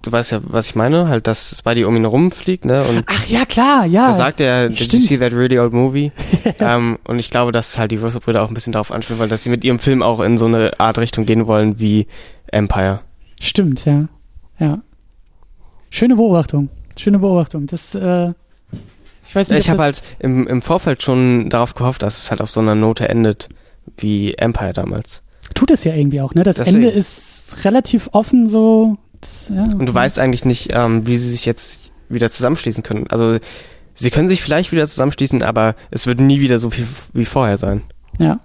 du weißt ja, was ich meine, halt, dass Spidey um ihn rumfliegt, ne? Und Ach ja, klar, ja. Da sagt er, did you see that really old movie? ähm, und ich glaube, dass halt die Russo-Brüder auch ein bisschen darauf anspielen wollen, dass sie mit ihrem Film auch in so eine Art Richtung gehen wollen wie Empire. Stimmt, ja. Ja. Schöne Beobachtung. Schöne Beobachtung. Das, äh, ich weiß nicht. Ich habe halt im, im Vorfeld schon darauf gehofft, dass es halt auf so einer Note endet wie Empire damals. Tut es ja irgendwie auch, ne? Das Deswegen. Ende ist relativ offen so. Das, ja. Und du weißt eigentlich nicht, ähm, wie sie sich jetzt wieder zusammenschließen können. Also sie können sich vielleicht wieder zusammenschließen, aber es wird nie wieder so viel wie vorher sein. Ja.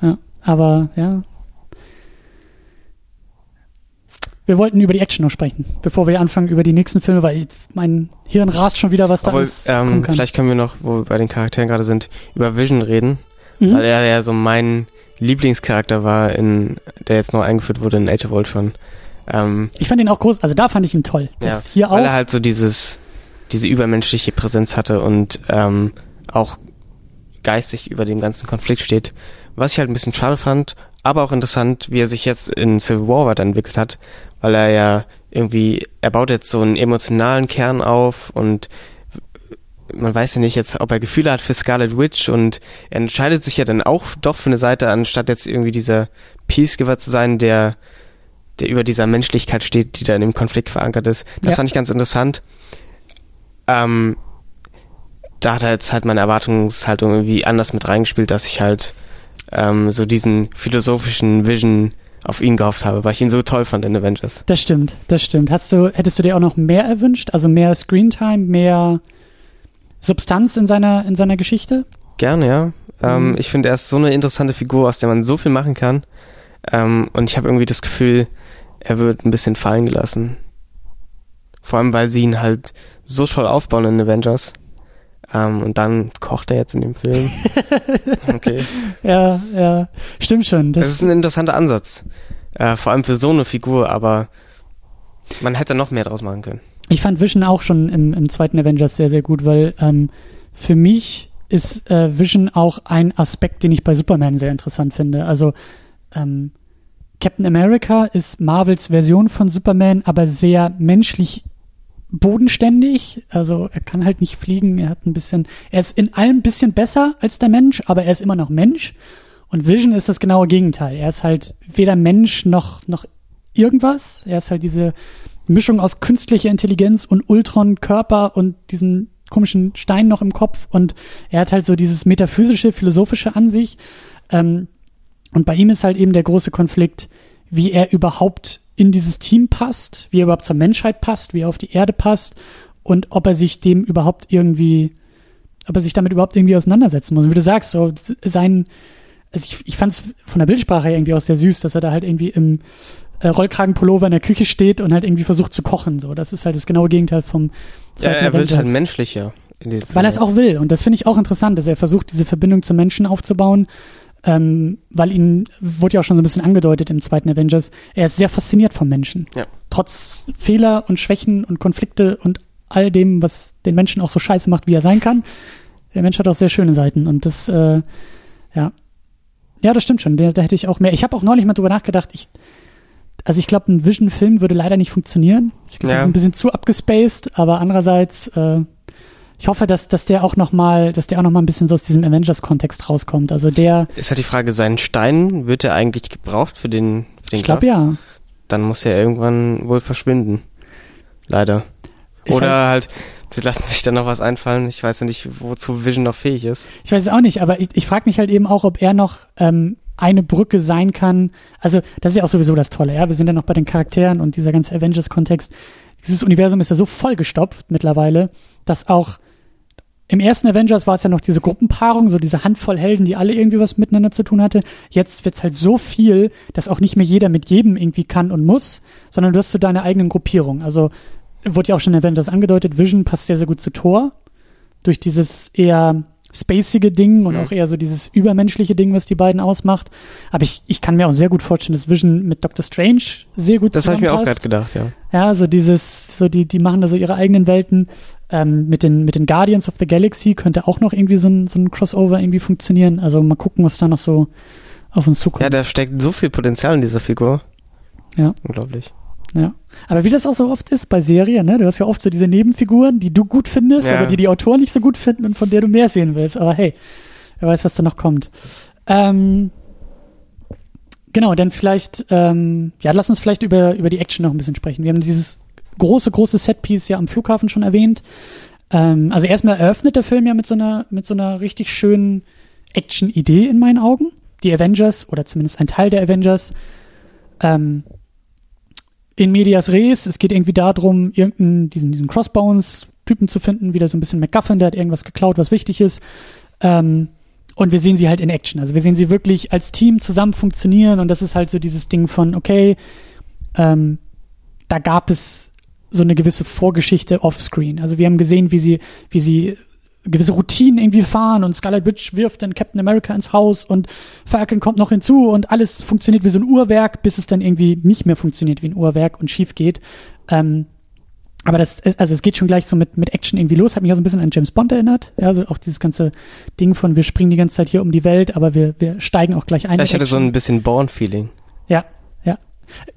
Ja, aber ja. Wir wollten über die Action noch sprechen, bevor wir anfangen über die nächsten Filme, weil ich, mein Hirn rast schon wieder, was da Obwohl, ähm, Vielleicht können wir noch, wo wir bei den Charakteren gerade sind, über Vision reden mhm. weil er ja so mein Lieblingscharakter war, in, der jetzt noch eingeführt wurde in Age of Ultron. Ähm, ich fand ihn auch groß, also da fand ich ihn toll. ja, hier weil auch, er halt so dieses, diese übermenschliche Präsenz hatte und ähm, auch geistig über dem ganzen Konflikt steht. was ich halt ein bisschen schade fand, aber auch interessant, wie er sich jetzt in Civil War weiterentwickelt hat, weil er ja irgendwie, er baut jetzt so einen emotionalen Kern auf und man weiß ja nicht jetzt, ob er Gefühle hat für Scarlet Witch und er entscheidet sich ja dann auch doch für eine Seite, anstatt jetzt irgendwie dieser Peacegiver zu sein, der, der über dieser Menschlichkeit steht, die da in dem Konflikt verankert ist. Das ja. fand ich ganz interessant. Ähm, da hat er jetzt halt meine Erwartungshaltung irgendwie anders mit reingespielt, dass ich halt ähm, so diesen philosophischen Vision auf ihn gehofft habe, weil ich ihn so toll fand in Avengers. Das stimmt, das stimmt. Hast du, hättest du dir auch noch mehr erwünscht? Also mehr Screentime, mehr Substanz in seiner, in seiner Geschichte? Gerne, ja. Ähm, mhm. ich finde, er ist so eine interessante Figur, aus der man so viel machen kann. Ähm, und ich habe irgendwie das Gefühl, er wird ein bisschen fallen gelassen. Vor allem, weil sie ihn halt so toll aufbauen in Avengers. Ähm, und dann kocht er jetzt in dem Film. Okay. ja, ja. Stimmt schon. Das, das ist ein interessanter Ansatz. Äh, vor allem für so eine Figur, aber man hätte noch mehr draus machen können. Ich fand Vision auch schon im, im zweiten Avengers sehr, sehr gut, weil ähm, für mich ist äh, Vision auch ein Aspekt, den ich bei Superman sehr interessant finde. Also ähm, Captain America ist Marvels Version von Superman, aber sehr menschlich bodenständig. Also er kann halt nicht fliegen. Er hat ein bisschen, er ist in allem ein bisschen besser als der Mensch, aber er ist immer noch Mensch. Und Vision ist das genaue Gegenteil. Er ist halt weder Mensch noch, noch irgendwas. Er ist halt diese Mischung aus künstlicher Intelligenz und Ultron-Körper und diesen komischen Stein noch im Kopf. Und er hat halt so dieses metaphysische, philosophische an sich. Ähm, und bei ihm ist halt eben der große Konflikt, wie er überhaupt in dieses Team passt, wie er überhaupt zur Menschheit passt, wie er auf die Erde passt und ob er sich dem überhaupt irgendwie, ob er sich damit überhaupt irgendwie auseinandersetzen muss. Und wie du sagst, so sein, also ich, ich fand es von der Bildsprache irgendwie auch sehr süß, dass er da halt irgendwie im äh, Rollkragenpullover in der Küche steht und halt irgendwie versucht zu kochen. So, das ist halt das genaue Gegenteil vom. Ja, er wird halt menschlicher. Weil er es auch will. Und das finde ich auch interessant, dass er versucht, diese Verbindung zum Menschen aufzubauen ähm, weil ihn, wurde ja auch schon so ein bisschen angedeutet im zweiten Avengers, er ist sehr fasziniert vom Menschen. Ja. Trotz Fehler und Schwächen und Konflikte und all dem, was den Menschen auch so scheiße macht, wie er sein kann. Der Mensch hat auch sehr schöne Seiten und das, äh, ja. Ja, das stimmt schon. Da, da hätte ich auch mehr. Ich habe auch neulich mal drüber nachgedacht, ich, also ich glaube, ein Vision-Film würde leider nicht funktionieren. Ich glaube, ja. das ist ein bisschen zu abgespaced, aber andererseits, äh, ich hoffe, dass, dass der auch noch mal, dass der auch noch mal ein bisschen so aus diesem Avengers-Kontext rauskommt. Also der. Ist halt die Frage, sein Stein wird er eigentlich gebraucht für den, für den Ich glaube ja. Dann muss er irgendwann wohl verschwinden. Leider. Oder halt, halt, sie lassen sich dann noch was einfallen. Ich weiß ja nicht, wozu Vision noch fähig ist. Ich weiß es auch nicht, aber ich, ich frage mich halt eben auch, ob er noch ähm, eine Brücke sein kann. Also, das ist ja auch sowieso das Tolle, ja. Wir sind ja noch bei den Charakteren und dieser ganze Avengers-Kontext. Dieses Universum ist ja so vollgestopft mittlerweile, dass auch im ersten Avengers war es ja noch diese Gruppenpaarung, so diese Handvoll Helden, die alle irgendwie was miteinander zu tun hatte. Jetzt wird's halt so viel, dass auch nicht mehr jeder mit jedem irgendwie kann und muss, sondern du hast so deine eigenen Gruppierung. Also wurde ja auch schon in Avengers angedeutet, Vision passt sehr, sehr gut zu Thor. Durch dieses eher spacige Ding und mhm. auch eher so dieses übermenschliche Ding, was die beiden ausmacht. Aber ich, ich kann mir auch sehr gut vorstellen, dass Vision mit Doctor Strange sehr gut Das habe ich mir auch gerade gedacht, ja. Ja, so dieses, so die, die machen da so ihre eigenen Welten. Ähm, mit, den, mit den Guardians of the Galaxy könnte auch noch irgendwie so ein, so ein Crossover irgendwie funktionieren. Also mal gucken, was da noch so auf uns zukommt. Ja, da steckt so viel Potenzial in dieser Figur. Ja. Unglaublich. Ja. Aber wie das auch so oft ist bei Serien, ne? Du hast ja oft so diese Nebenfiguren, die du gut findest, ja. aber die die Autoren nicht so gut finden und von der du mehr sehen willst. Aber hey, wer weiß, was da noch kommt. Ähm, genau, dann vielleicht, ähm, ja, lass uns vielleicht über, über die Action noch ein bisschen sprechen. Wir haben dieses große, große Setpiece ja am Flughafen schon erwähnt. Ähm, also erstmal eröffnet der Film ja mit so einer, mit so einer richtig schönen Action-Idee in meinen Augen. Die Avengers, oder zumindest ein Teil der Avengers, ähm, in medias res. Es geht irgendwie darum, irgendeinen, diesen, diesen Crossbones-Typen zu finden, wieder so ein bisschen MacGuffin, der hat irgendwas geklaut, was wichtig ist. Ähm, und wir sehen sie halt in Action. Also wir sehen sie wirklich als Team zusammen funktionieren und das ist halt so dieses Ding von, okay, ähm, da gab es so eine gewisse Vorgeschichte offscreen. Also wir haben gesehen, wie sie, wie sie gewisse Routinen irgendwie fahren und Scarlet Witch wirft dann Captain America ins Haus und Falcon kommt noch hinzu und alles funktioniert wie so ein Uhrwerk, bis es dann irgendwie nicht mehr funktioniert wie ein Uhrwerk und schief geht. Ähm, aber das, ist- also es geht schon gleich so mit, mit Action irgendwie los, hat mich ja so ein bisschen an James Bond erinnert. Ja, also auch dieses ganze Ding von, wir springen die ganze Zeit hier um die Welt, aber wir, wir steigen auch gleich ein. Ja, ich hatte so ein bisschen Born-Feeling. Ja, ja.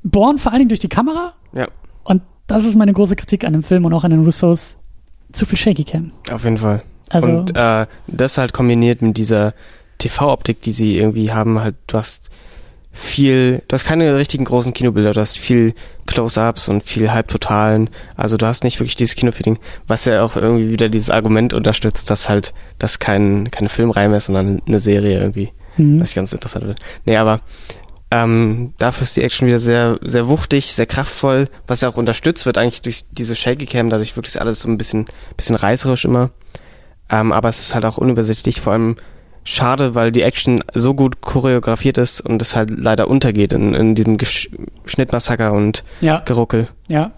Born vor allen Dingen durch die Kamera. Ja. Und das ist meine große Kritik an dem Film und auch an den Russos. Zu viel Shaky Cam. Auf jeden Fall. Also, und äh, das halt kombiniert mit dieser TV-Optik, die sie irgendwie haben, halt, du hast viel, du hast keine richtigen großen Kinobilder, du hast viel Close-Ups und viel Halbtotalen, also du hast nicht wirklich dieses Kinofeeling, was ja auch irgendwie wieder dieses Argument unterstützt, dass halt das kein, keine Filmreihe mehr ist, sondern eine Serie irgendwie, mhm. was ich ganz interessant finde. Nee, aber ähm, dafür ist die Action wieder sehr, sehr wuchtig, sehr kraftvoll, was ja auch unterstützt wird eigentlich durch diese Shaky Cam, dadurch wirklich alles so ein bisschen, bisschen reißerisch immer. Ähm, aber es ist halt auch unübersichtlich, vor allem schade, weil die Action so gut choreografiert ist und es halt leider untergeht in, in diesem Gesch Schnittmassaker und ja, Geruckel. ja.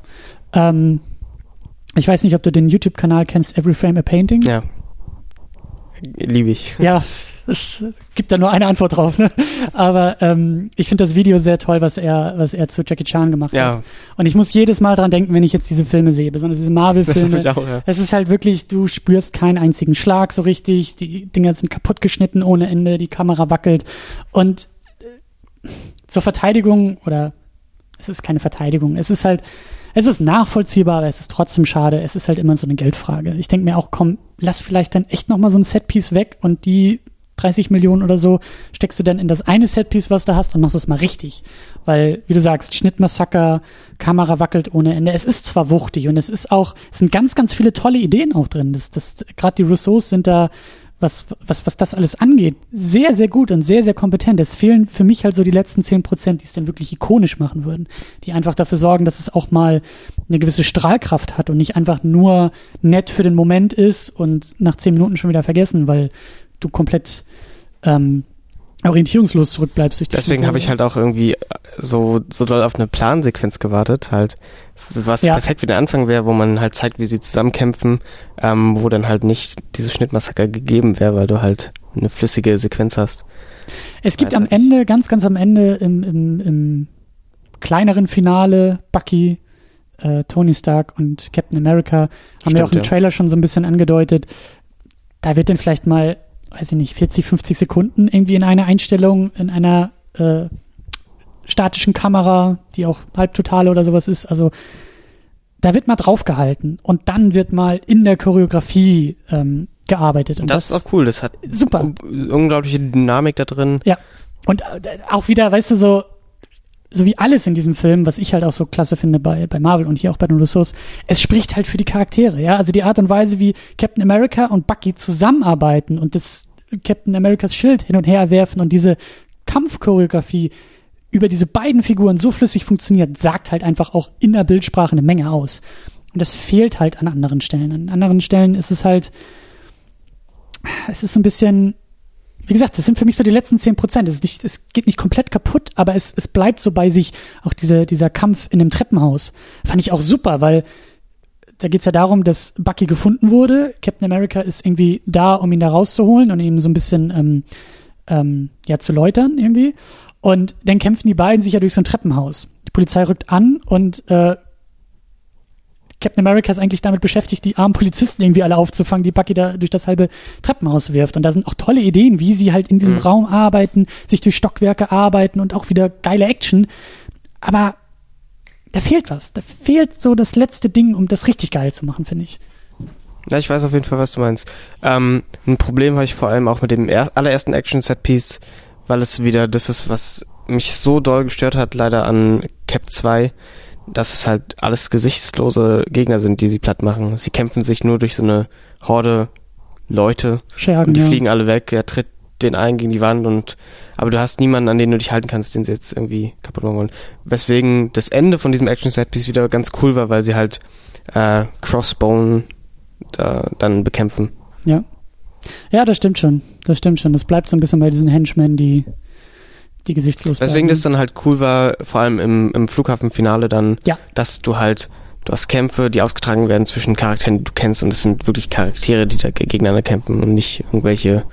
Ähm, ich weiß nicht, ob du den YouTube-Kanal kennst, Every Frame a Painting. Ja. Liebe ich. Ja, es gibt da nur eine Antwort drauf. Ne? Aber ähm, ich finde das Video sehr toll, was er, was er zu Jackie Chan gemacht hat. Ja, Und ich muss jedes Mal dran denken, wenn ich jetzt diese Filme sehe, besonders diese Marvel-Filme. ja. Es ist halt wirklich, du spürst keinen einzigen Schlag so richtig, die Dinger sind kaputt geschnitten ohne Ende, die Kamera wackelt. Und äh, zur Verteidigung, oder es ist keine Verteidigung, es ist halt, es ist nachvollziehbar, aber es ist trotzdem schade. Es ist halt immer so eine Geldfrage. Ich denke mir auch, komm, lass vielleicht dann echt nochmal so ein Setpiece weg und die 30 Millionen oder so steckst du dann in das eine Setpiece, was du hast und machst es mal richtig. Weil, wie du sagst, Schnittmassaker, Kamera wackelt ohne Ende. Es ist zwar wuchtig und es ist auch, es sind ganz, ganz viele tolle Ideen auch drin. Das, das, gerade die Rousseaus sind da, was, was, was das alles angeht, sehr, sehr gut und sehr, sehr kompetent. Es fehlen für mich halt so die letzten 10 Prozent, die es dann wirklich ikonisch machen würden. Die einfach dafür sorgen, dass es auch mal eine gewisse Strahlkraft hat und nicht einfach nur nett für den Moment ist und nach 10 Minuten schon wieder vergessen, weil du komplett ähm, orientierungslos zurückbleibst durch die Deswegen habe ich halt auch irgendwie so, so doll auf eine Plansequenz gewartet, halt, was Ja. perfekt wie der Anfang wäre, wo man halt zeigt, wie sie zusammenkämpfen, ähm, wo dann halt nicht diese Schnittmassaker gegeben wäre, weil du halt eine flüssige Sequenz hast. Es gibt am. Ende, ganz, ganz am Ende im, im, im kleineren Finale Bucky, äh, Tony Stark und Captain America, haben wir auch Stimmt, im ja. Trailer schon so ein bisschen angedeutet. Da wird dann vielleicht mal, weiß ich nicht, 40, 50 Sekunden irgendwie in einer Einstellung, in einer äh, statischen Kamera, die auch halbtotale oder sowas ist, also da wird mal draufgehalten und dann wird mal in der Choreografie ähm, gearbeitet. Und das, ist auch cool, das hat super. un- unglaubliche Dynamik da drin. Und äh, auch wieder, weißt du, so, so wie alles in diesem Film, was ich halt auch so klasse finde bei, bei Marvel und hier auch bei den Russos, es spricht halt für die Charaktere, ja. Also die Art und Weise, wie Captain America und Bucky zusammenarbeiten und das Captain Americas Schild hin und her werfen und diese Kampfchoreografie über diese beiden Figuren so flüssig funktioniert, sagt halt einfach auch in der Bildsprache eine Menge aus. Und das fehlt halt an anderen Stellen. An anderen Stellen ist es halt, es ist so ein bisschen, wie gesagt, das sind für mich so die letzten 10 Prozent. Es, es geht nicht komplett kaputt, aber es, es bleibt so bei sich. Auch diese, dieser Kampf in dem Treppenhaus fand ich auch super, weil da geht's ja darum, dass Bucky gefunden wurde. Captain America ist irgendwie da, um ihn da rauszuholen und ihm so ein bisschen ähm, ähm, ja, zu läutern irgendwie. Und dann kämpfen die beiden sich ja durch so ein Treppenhaus. Die Polizei rückt an und äh, Captain America ist eigentlich damit beschäftigt, die armen Polizisten irgendwie alle aufzufangen, die Bucky da durch das halbe Treppenhaus wirft. Und da sind auch tolle Ideen, wie sie halt in diesem Mhm. Raum arbeiten, sich durch Stockwerke arbeiten und auch wieder geile Action. Aber da fehlt was. Da fehlt so das letzte Ding, um das richtig geil zu machen, finde ich. Ja, ich weiß auf jeden Fall, was du meinst. Ähm, ein Problem habe ich vor allem auch mit dem er allerersten Action-Set-Piece, weil es wieder das ist, was mich so doll gestört hat, leider an Cap 2, dass es halt alles gesichtslose Gegner sind, die sie platt machen. Sie kämpfen sich nur durch so eine Horde Leute Schergen, und die ja. fliegen alle weg. Er tritt den einen gegen die Wand und aber du hast niemanden, an den du dich halten kannst, den sie jetzt irgendwie kaputt machen wollen. Weswegen das Ende von diesem Action-Set-Piece wieder ganz cool war, weil sie halt äh, Crossbone da dann bekämpfen. Ja. Ja, das stimmt schon. Das stimmt schon. Das bleibt so ein bisschen bei diesen Henchmen, die, die gesichtslos Weswegen bleiben. das dann halt cool war, vor allem im, im Flughafenfinale dann, Ja. dass du halt, du hast Kämpfe, die ausgetragen werden zwischen Charakteren, die du kennst und es sind wirklich Charaktere, die da gegeneinander kämpfen und nicht irgendwelche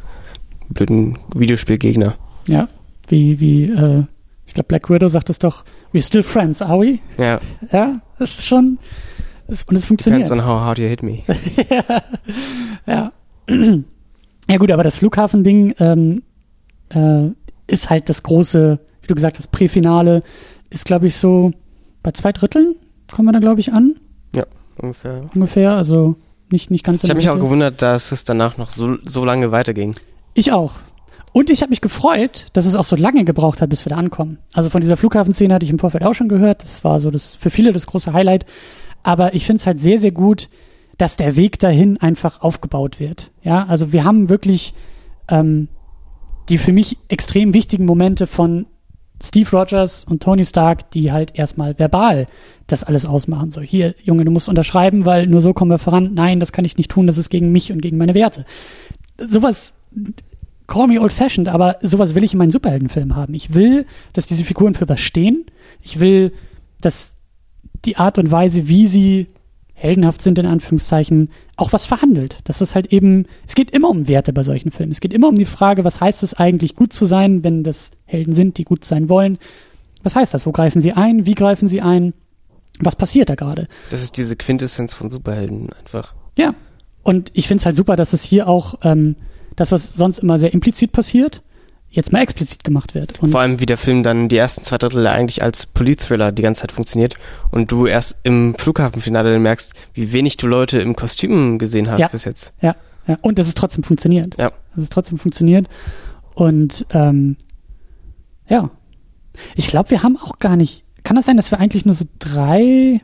blöden Videospielgegner. Ja. Wie, wie, äh, ich glaube, Black Widow sagt es doch, we're still friends, are we? Ja, Ja, das ist schon, es, und es funktioniert. Depends on how hard you hit me. ja. ja gut, aber das Flughafen-Ding ähm, äh, ist halt das große, wie du gesagt hast, Präfinale ist, glaube ich, so bei zwei Dritteln kommen wir da, glaube ich, an. Ja, ungefähr. Ungefähr, also nicht, nicht ganz Ich habe mich auch gewundert, dass es danach noch so, so lange weiterging. Ich auch. Und ich habe mich gefreut, dass es auch so lange gebraucht hat, bis wir da ankommen. Also von dieser Flughafenszene hatte ich im Vorfeld auch schon gehört. Das war so das für viele das große Highlight. Aber ich finde es halt sehr, sehr gut, dass der Weg dahin einfach aufgebaut wird. Ja, also wir haben wirklich ähm, die für mich extrem wichtigen Momente von Steve Rogers und Tony Stark, die halt erstmal verbal das alles ausmachen. So, hier, Junge, du musst unterschreiben, weil nur so kommen wir voran. Nein, das kann ich nicht tun, das ist gegen mich und gegen meine Werte. Sowas, call me old fashioned, aber sowas will ich in meinen Superheldenfilmen haben. Ich will, dass diese Figuren für was stehen. Ich will, dass die Art und Weise, wie sie heldenhaft sind, in Anführungszeichen, auch was verhandelt. Das ist halt eben, es geht immer um Werte bei solchen Filmen. Es geht immer um die Frage, was heißt es eigentlich, gut zu sein, wenn das Helden sind, die gut sein wollen. Was heißt das? Wo greifen sie ein? Wie greifen sie ein? Was passiert da gerade? Das ist diese Quintessenz von Superhelden einfach. Ja. Und ich finde es halt super, dass es hier auch ähm, das, was sonst immer sehr implizit passiert, jetzt mal explizit gemacht wird. Und Vor allem, wie der Film dann die ersten zwei Drittel eigentlich als Polit-Thriller die ganze Zeit funktioniert und du erst im Flughafenfinale dann merkst, wie wenig du Leute im Kostüm gesehen hast Ja. bis jetzt. Ja, ja. Und dass es trotzdem funktioniert. Ja. Dass es trotzdem funktioniert. Und ähm, ja. Ich glaube, wir haben auch gar nicht. Kann das sein, dass wir eigentlich nur so drei.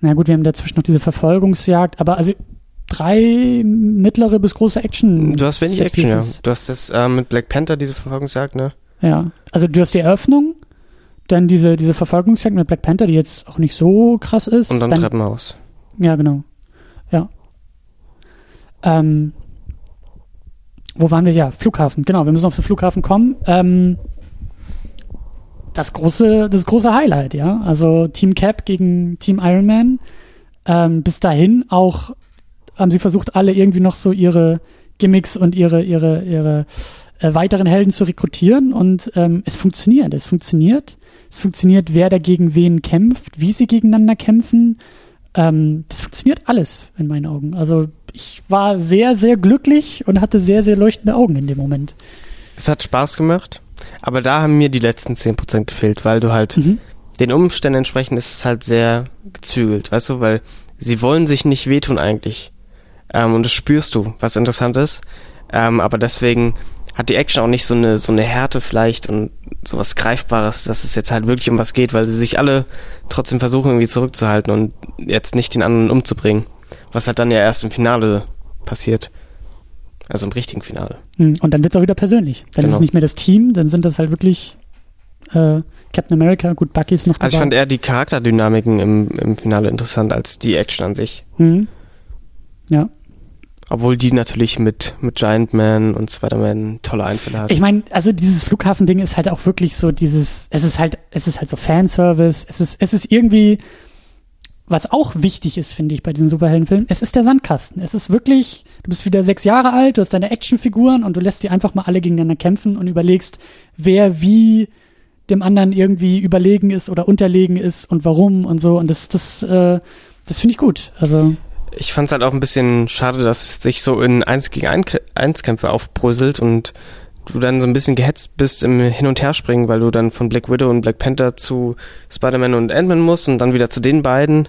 Na gut, wir haben dazwischen noch diese Verfolgungsjagd, aber also drei mittlere bis große Action. Du hast wenig Action, ja. Du hast das äh, mit Black Panther, diese Verfolgungsjagd, ne? Ja. Also du hast die Eröffnung, dann diese, diese Verfolgungsjagd mit Black Panther, die jetzt auch nicht so krass ist. Und dann, Treppenhaus. Ja, genau. Ja. Ähm, wo waren wir? Ja, Flughafen. Genau, wir müssen auf den Flughafen kommen. Ähm, das große, das große Highlight, ja. Also Team Cap gegen Team Iron Man. Ähm, bis dahin auch haben sie versucht, alle irgendwie noch so ihre Gimmicks und ihre, ihre, ihre äh, weiteren Helden zu rekrutieren und ähm, es funktioniert. Es funktioniert. Es funktioniert, wer dagegen wen kämpft, wie sie gegeneinander kämpfen. Ähm, das funktioniert alles in meinen Augen. Also ich war sehr, sehr glücklich und hatte sehr, sehr leuchtende Augen in dem Moment. Es hat Spaß gemacht, aber da haben mir die letzten 10% gefehlt, weil du halt Mhm. den Umständen entsprechend ist es halt sehr gezügelt, weißt du, weil sie wollen sich nicht wehtun eigentlich. Ähm, und das spürst du, was interessant ist. Ähm, aber deswegen hat die Action auch nicht so eine, so eine Härte vielleicht und sowas Greifbares, dass es jetzt halt wirklich um was geht, weil sie sich alle trotzdem versuchen irgendwie zurückzuhalten und jetzt nicht den anderen umzubringen. Was halt dann ja erst im Finale passiert. Also im richtigen Finale. Mhm. Und dann wird es auch wieder persönlich. Dann ist es Genau. nicht mehr das Team, dann sind das halt wirklich äh, Captain America, gut, Bucky ist noch dabei. Also ich fand eher die Charakterdynamiken im, im Finale interessant als die Action an sich. Mhm. Ja. Obwohl die natürlich mit, mit Giant Man und Spider-Man tolle Einfälle hat. Ich meine, also dieses Flughafending ist halt auch wirklich so dieses, es ist halt, es ist halt so Fanservice, es ist, es ist irgendwie, was auch wichtig ist, finde ich, bei diesen Superheldenfilmen, es ist der Sandkasten. Es ist wirklich, du bist wieder sechs Jahre alt, du hast deine Actionfiguren und du lässt die einfach mal alle gegeneinander kämpfen und überlegst, wer wie dem anderen irgendwie überlegen ist oder unterlegen ist und warum und so. Und das, das, äh, das finde ich gut. Also, Ich fand es halt auch ein bisschen schade, dass es sich so in 1 gegen 1 Kämpfe aufbröselt und du dann so ein bisschen gehetzt bist im Hin- und Herspringen, weil du dann von Black Widow und Black Panther zu Spider-Man und Ant-Man musst und dann wieder zu den beiden.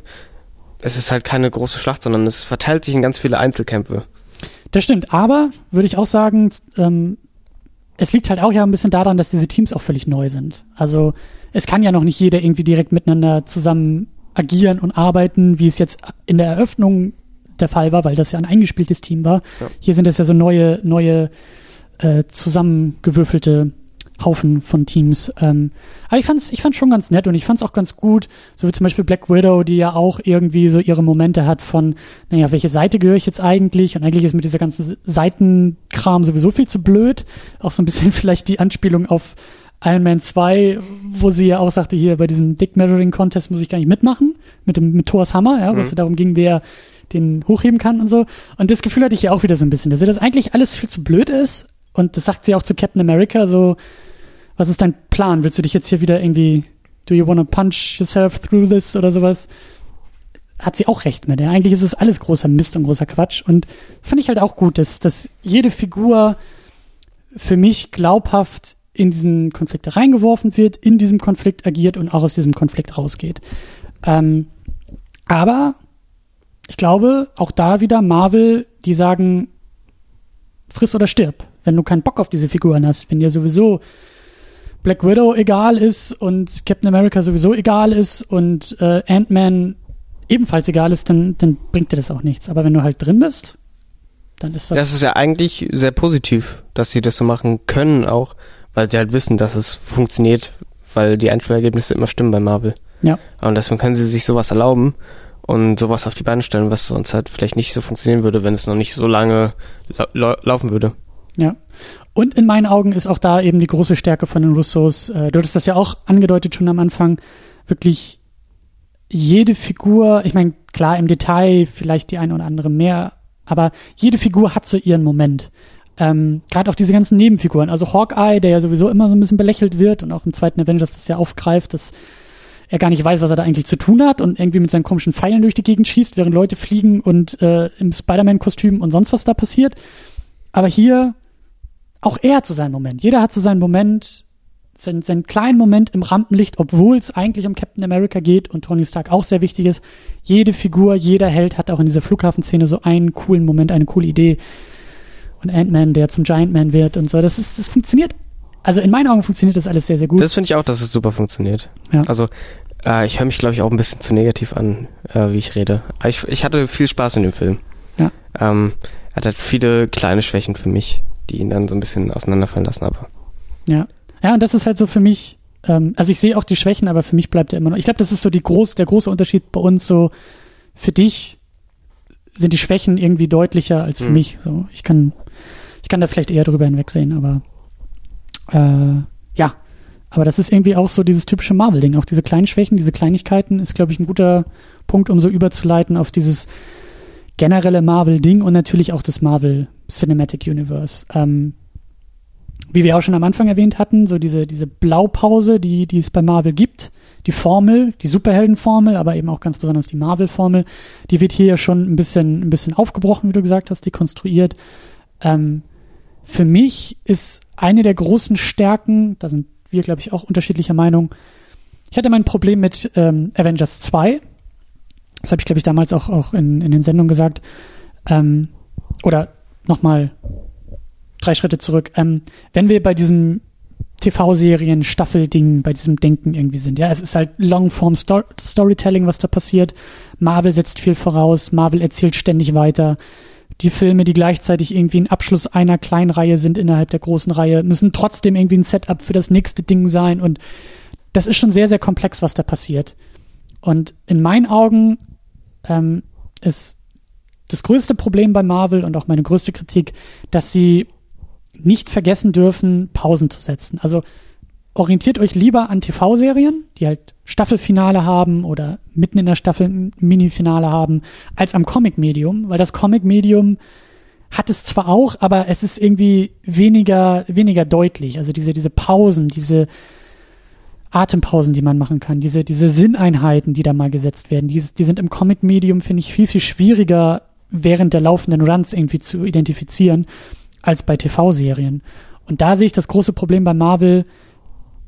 Es ist halt keine große Schlacht, sondern es verteilt sich in ganz viele Einzelkämpfe. Das stimmt, aber würde ich auch sagen, ähm, es liegt halt auch ja ein bisschen daran, dass diese Teams auch völlig neu sind. Also es kann ja noch nicht jeder irgendwie direkt miteinander zusammen agieren und arbeiten, wie es jetzt in der Eröffnung der Fall war, weil das ja ein eingespieltes Team war. Ja. Hier sind es ja so neue, neue äh, zusammengewürfelte Haufen von Teams. Ähm, aber ich fand's, ich fand's schon ganz nett und ich fand's auch ganz gut, so wie zum Beispiel Black Widow, die ja auch irgendwie so ihre Momente hat von, naja, auf welche Seite gehöre ich jetzt eigentlich? Und eigentlich ist mit dieser ganzen Seitenkram sowieso viel zu blöd. Auch so ein bisschen vielleicht die Anspielung auf Iron Man 2, wo sie ja auch sagte, hier bei diesem Dick Measuring Contest muss ich gar nicht mitmachen, mit dem, mit Thors Hammer, ja, wo es Mhm. darum ging, wer den hochheben kann und so. Und das Gefühl hatte ich ja auch wieder so ein bisschen, dass ihr das eigentlich alles viel zu blöd ist. Und das sagt sie auch zu Captain America, so, was ist dein Plan? Willst du dich jetzt hier wieder irgendwie, do you wanna punch yourself through this oder sowas? hat sie auch recht mit. Ja, eigentlich ist es alles großer Mist und großer Quatsch. Und das fand ich halt auch gut, dass, dass jede Figur für mich glaubhaft in diesen Konflikt reingeworfen wird, in diesem Konflikt agiert und auch aus diesem Konflikt rausgeht. Ähm, aber ich glaube, auch da wieder Marvel, die sagen, friss oder stirb. Wenn du keinen Bock auf diese Figuren hast, wenn dir sowieso Black Widow egal ist und Captain America sowieso egal ist und äh, Ant-Man ebenfalls egal ist, dann, dann bringt dir das auch nichts. Aber wenn du halt drin bist, dann ist das. Das ist ja eigentlich sehr positiv, dass sie das so machen können auch, weil sie halt wissen, dass es funktioniert, weil die Einspielergebnisse immer stimmen bei Marvel. Ja. Und deswegen können sie sich sowas erlauben und sowas auf die Beine stellen, was sonst halt vielleicht nicht so funktionieren würde, wenn es noch nicht so lange la laufen würde. Ja. Und in meinen Augen ist auch da eben die große Stärke von den Russos. Äh, du hattest das ja auch angedeutet schon am Anfang. Wirklich jede Figur, ich meine, klar im Detail vielleicht die eine oder andere mehr, aber jede Figur hat so ihren Moment. Ähm, Gerade auch diese ganzen Nebenfiguren. Also Hawkeye, der ja sowieso immer so ein bisschen belächelt wird und auch im zweiten Avengers das ja aufgreift, dass er gar nicht weiß, was er da eigentlich zu tun hat und irgendwie mit seinen komischen Pfeilen durch die Gegend schießt, während Leute fliegen und äh, im Spider-Man-Kostüm und sonst was da passiert. Aber hier, auch er hat so seinen Moment. Jeder hat so seinen Moment, seinen, seinen kleinen Moment im Rampenlicht, obwohl es eigentlich um Captain America geht und Tony Stark auch sehr wichtig ist. Jede Figur, jeder Held hat auch in dieser Flughafenszene so einen coolen Moment, eine coole Idee. Und Ant-Man, der zum Giant Man wird und so. Das ist, das funktioniert also in meinen Augen funktioniert das alles sehr, sehr gut. Das finde ich auch, dass es super funktioniert. Ja. Also äh, ich höre mich, glaube ich, auch ein bisschen zu negativ an, äh, wie ich rede. Aber ich, ich hatte viel Spaß mit dem Film. Ja. Ähm, er hat halt viele kleine Schwächen für mich, die ihn dann so ein bisschen auseinanderfallen lassen, aber. Ja. Ja, und das ist halt so für mich, ähm, also ich sehe auch die Schwächen, aber für mich bleibt er immer noch. Ich glaube, das ist so die groß, der große Unterschied bei uns. So, für dich sind die Schwächen irgendwie deutlicher als für mhm. mich. So, ich kann, ich kann da vielleicht eher drüber hinwegsehen, aber äh, ja, aber das ist irgendwie auch so dieses typische Marvel-Ding. Auch diese kleinen Schwächen, diese Kleinigkeiten ist, glaube ich, ein guter Punkt, um so überzuleiten auf dieses generelle Marvel-Ding und natürlich auch das Marvel Cinematic Universe. Ähm, wie wir auch schon am Anfang erwähnt hatten, so diese, diese Blaupause, die, die es bei Marvel gibt, die Formel, die Superheldenformel, aber eben auch ganz besonders die Marvel-Formel, die wird hier ja schon ein bisschen, ein bisschen aufgebrochen, wie du gesagt hast, dekonstruiert. Ähm, für mich ist eine der großen Stärken, da sind wir, glaube ich, auch unterschiedlicher Meinung. Ich hatte mein Problem mit ähm, Avengers 2. Das habe ich, glaube ich, damals auch, auch in, in den Sendungen gesagt. Ähm, oder nochmal drei Schritte zurück. Ähm, wenn wir bei diesem TV-Serien, Staffelding, bei diesem Denken irgendwie sind. Ja, es ist halt Longform Storytelling, was da passiert. Marvel setzt viel voraus, Marvel erzählt ständig weiter die Filme, die gleichzeitig irgendwie ein Abschluss einer kleinen Reihe sind innerhalb der großen Reihe, müssen trotzdem irgendwie ein Setup für das nächste Ding sein. Und das ist schon sehr, sehr komplex, was da passiert. Und in meinen Augen ähm, ist das größte Problem bei Marvel und auch meine größte Kritik, dass sie nicht vergessen dürfen, Pausen zu setzen. Also orientiert euch lieber an TV-Serien, die halt Staffelfinale haben oder mitten in der Staffel Mini-Finale haben, als am Comic-Medium, weil das Comic-Medium hat es zwar auch, aber es ist irgendwie weniger, weniger deutlich. Also diese, diese Pausen, diese Atempausen, die man machen kann, diese, diese Sinneinheiten, die da mal gesetzt werden, die, die sind im Comic-Medium, finde ich, viel, viel schwieriger während der laufenden Runs irgendwie zu identifizieren als bei TV-Serien. Und da sehe ich das große Problem bei Marvel,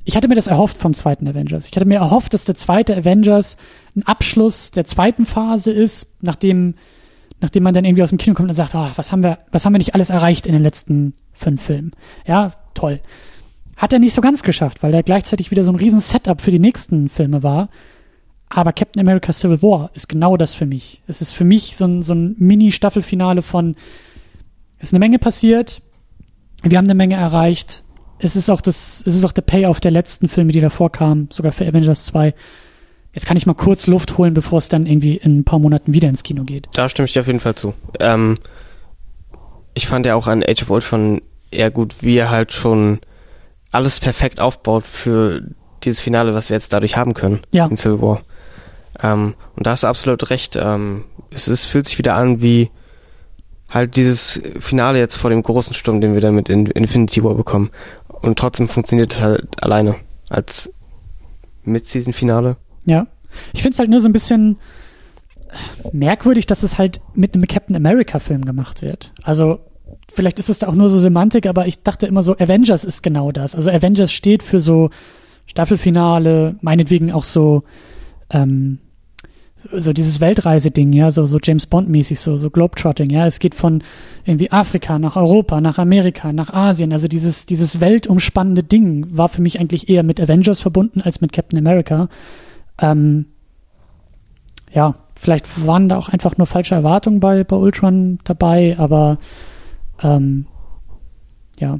ich hatte mir das erhofft vom zweiten Avengers. Ich hatte mir erhofft, dass der zweite Avengers ein Abschluss der zweiten Phase ist, nachdem, nachdem man dann irgendwie aus dem Kino kommt und sagt, oh, was haben wir, was haben wir nicht alles erreicht in den letzten fünf Filmen? Ja, toll. Hat er nicht so ganz geschafft, weil er gleichzeitig wieder so ein riesen Setup für die nächsten Filme war. Aber Captain America Civil War ist genau das für mich. Es ist für mich so ein, so ein Mini-Staffelfinale von, ist eine Menge passiert, wir haben eine Menge erreicht, es ist auch das, es ist auch der Payoff der letzten Filme, die davor kamen, sogar für Avengers 2. Jetzt kann ich mal kurz Luft holen, bevor es dann irgendwie in ein paar Monaten wieder ins Kino geht. Da stimme ich dir auf jeden Fall zu. Ähm, ich fand ja auch an Age of Ultron eher gut, wie er halt schon alles perfekt aufbaut für dieses Finale, was wir jetzt dadurch haben können ja. in Civil War. Ähm, und da hast du absolut recht. Ähm, es ist, fühlt sich wieder an wie halt dieses Finale jetzt vor dem großen Sturm, den wir dann mit Infinity War bekommen und trotzdem funktioniert es halt alleine als Mid-Season-Finale. Ja. Ich finde es halt nur so ein bisschen, merkwürdig, dass es halt mit einem Captain America-Film gemacht wird. Also vielleicht ist es da auch nur so Semantik, aber ich dachte immer so, Avengers ist genau das. Also Avengers steht für so Staffelfinale, meinetwegen auch so, ähm, so dieses Weltreiseding, ja, so, so James Bond-mäßig, so, so Globetrotting, ja. Es geht von irgendwie Afrika nach Europa, nach Amerika, nach Asien. Also dieses, dieses weltumspannende Ding war für mich eigentlich eher mit Avengers verbunden als mit Captain America. Ähm, ja, vielleicht waren da auch einfach nur falsche Erwartungen bei, bei Ultron dabei, aber ähm, ja.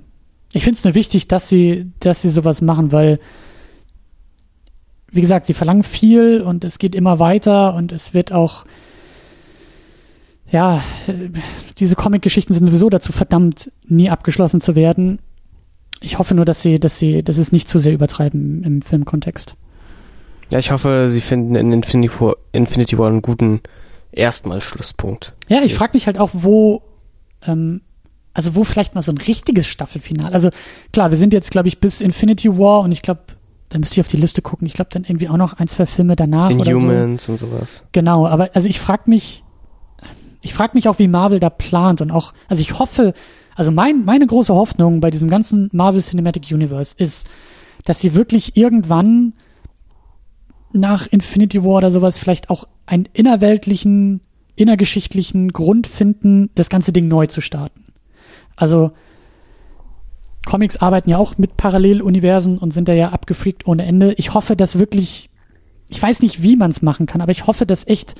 Ich finde es nur wichtig, dass sie, dass sie sowas machen, weil wie gesagt, sie verlangen viel und es geht immer weiter und es wird auch, ja, diese Comic-Geschichten sind sowieso dazu verdammt, nie abgeschlossen zu werden. Ich hoffe nur, dass sie, dass sie, dass es nicht zu sehr übertreiben im Filmkontext. Ja, ich hoffe, sie finden in Infinity War, Infinity War einen guten erstmal Schlusspunkt. Ja, ich frage mich halt auch, wo, ähm, also wo vielleicht mal so ein richtiges Staffelfinale. Also klar, wir sind jetzt, glaube ich, bis Infinity War und ich glaube, da müsste ich auf die Liste gucken. Ich glaube, dann irgendwie auch noch ein, zwei Filme danach Inhumans so. und sowas. Genau, aber also ich frage mich, ich frage mich auch, wie Marvel da plant und auch, also ich hoffe, also mein, meine große Hoffnung bei diesem ganzen Marvel Cinematic Universe ist, dass sie wirklich irgendwann nach Infinity War oder sowas vielleicht auch einen innerweltlichen, innergeschichtlichen Grund finden, das ganze Ding neu zu starten. Also Comics arbeiten ja auch mit Paralleluniversen und sind da ja abgefreakt ohne Ende. Ich hoffe, dass wirklich, ich weiß nicht, wie man es machen kann, aber ich hoffe, dass echt.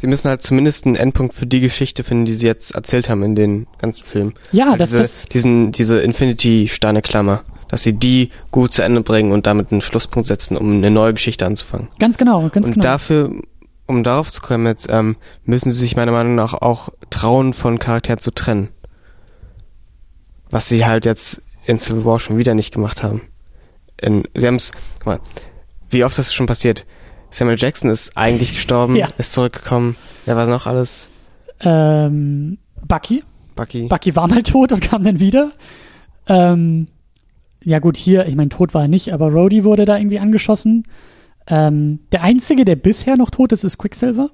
Sie müssen halt zumindest einen Endpunkt für die Geschichte finden, die sie jetzt erzählt haben in den ganzen Filmen. Ja, halt das, diese, das diesen, diese Infinity-Steine-Klammer, dass sie die gut zu Ende bringen und damit einen Schlusspunkt setzen, um eine neue Geschichte anzufangen. ganz genau, ganz und genau. dafür, um darauf zu kommen jetzt, ähm, müssen sie sich meiner Meinung nach auch trauen, von Charakteren zu trennen. Was sie halt jetzt in Civil War schon wieder nicht gemacht haben. In, sie haben es, guck mal, wie oft das schon passiert. Samuel Jackson ist eigentlich gestorben, Ja. ist zurückgekommen. Wer war noch alles? ähm, Bucky. Bucky. Bucky war mal tot und kam dann wieder. Ähm, ja gut, hier, ich meine, tot war er nicht, aber Rhodey wurde da irgendwie angeschossen. Ähm, der einzige, der bisher noch tot ist, ist Quicksilver.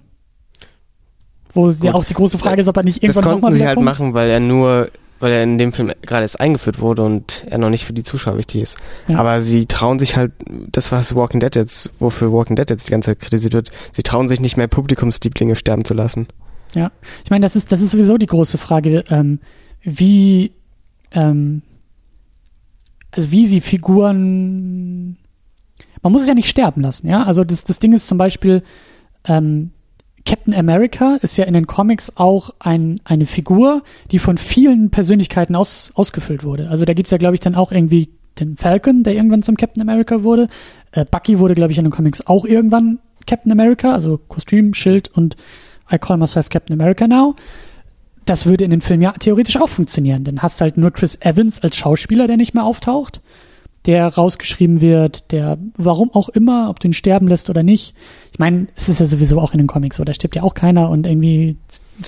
Wo ja auch die große Frage ist, ob er nicht das irgendwann konnten nochmal sie halt kommt. machen, weil er nur, weil er in dem Film gerade erst eingeführt wurde und er noch nicht für die Zuschauer wichtig ist. Ja. Aber sie trauen sich halt, das was Walking Dead jetzt, wofür Walking Dead jetzt die ganze Zeit kritisiert wird, sie trauen sich nicht mehr Publikumslieblinge sterben zu lassen. Ja, ich meine, das ist, das ist sowieso die große Frage, ähm, wie, ähm, also wie sie Figuren, man muss es ja nicht sterben lassen, ja. Also das, das Ding ist zum Beispiel, ähm, Captain America ist ja in den Comics auch ein, eine Figur, die von vielen Persönlichkeiten aus, ausgefüllt wurde. Also da gibt's ja, glaube ich, dann auch irgendwie den Falcon, der irgendwann zum Captain America wurde. Äh, Bucky wurde, glaube ich, in den Comics auch irgendwann Captain America, also Kostüm, Schild und I call myself Captain America now. Das würde in den Filmen ja theoretisch auch funktionieren. Dann hast halt nur Chris Evans als Schauspieler, der nicht mehr auftaucht, der rausgeschrieben wird, der warum auch immer, ob du ihn sterben lässt oder nicht. Ich meine, es ist ja sowieso auch in den Comics so, da stirbt ja auch keiner und irgendwie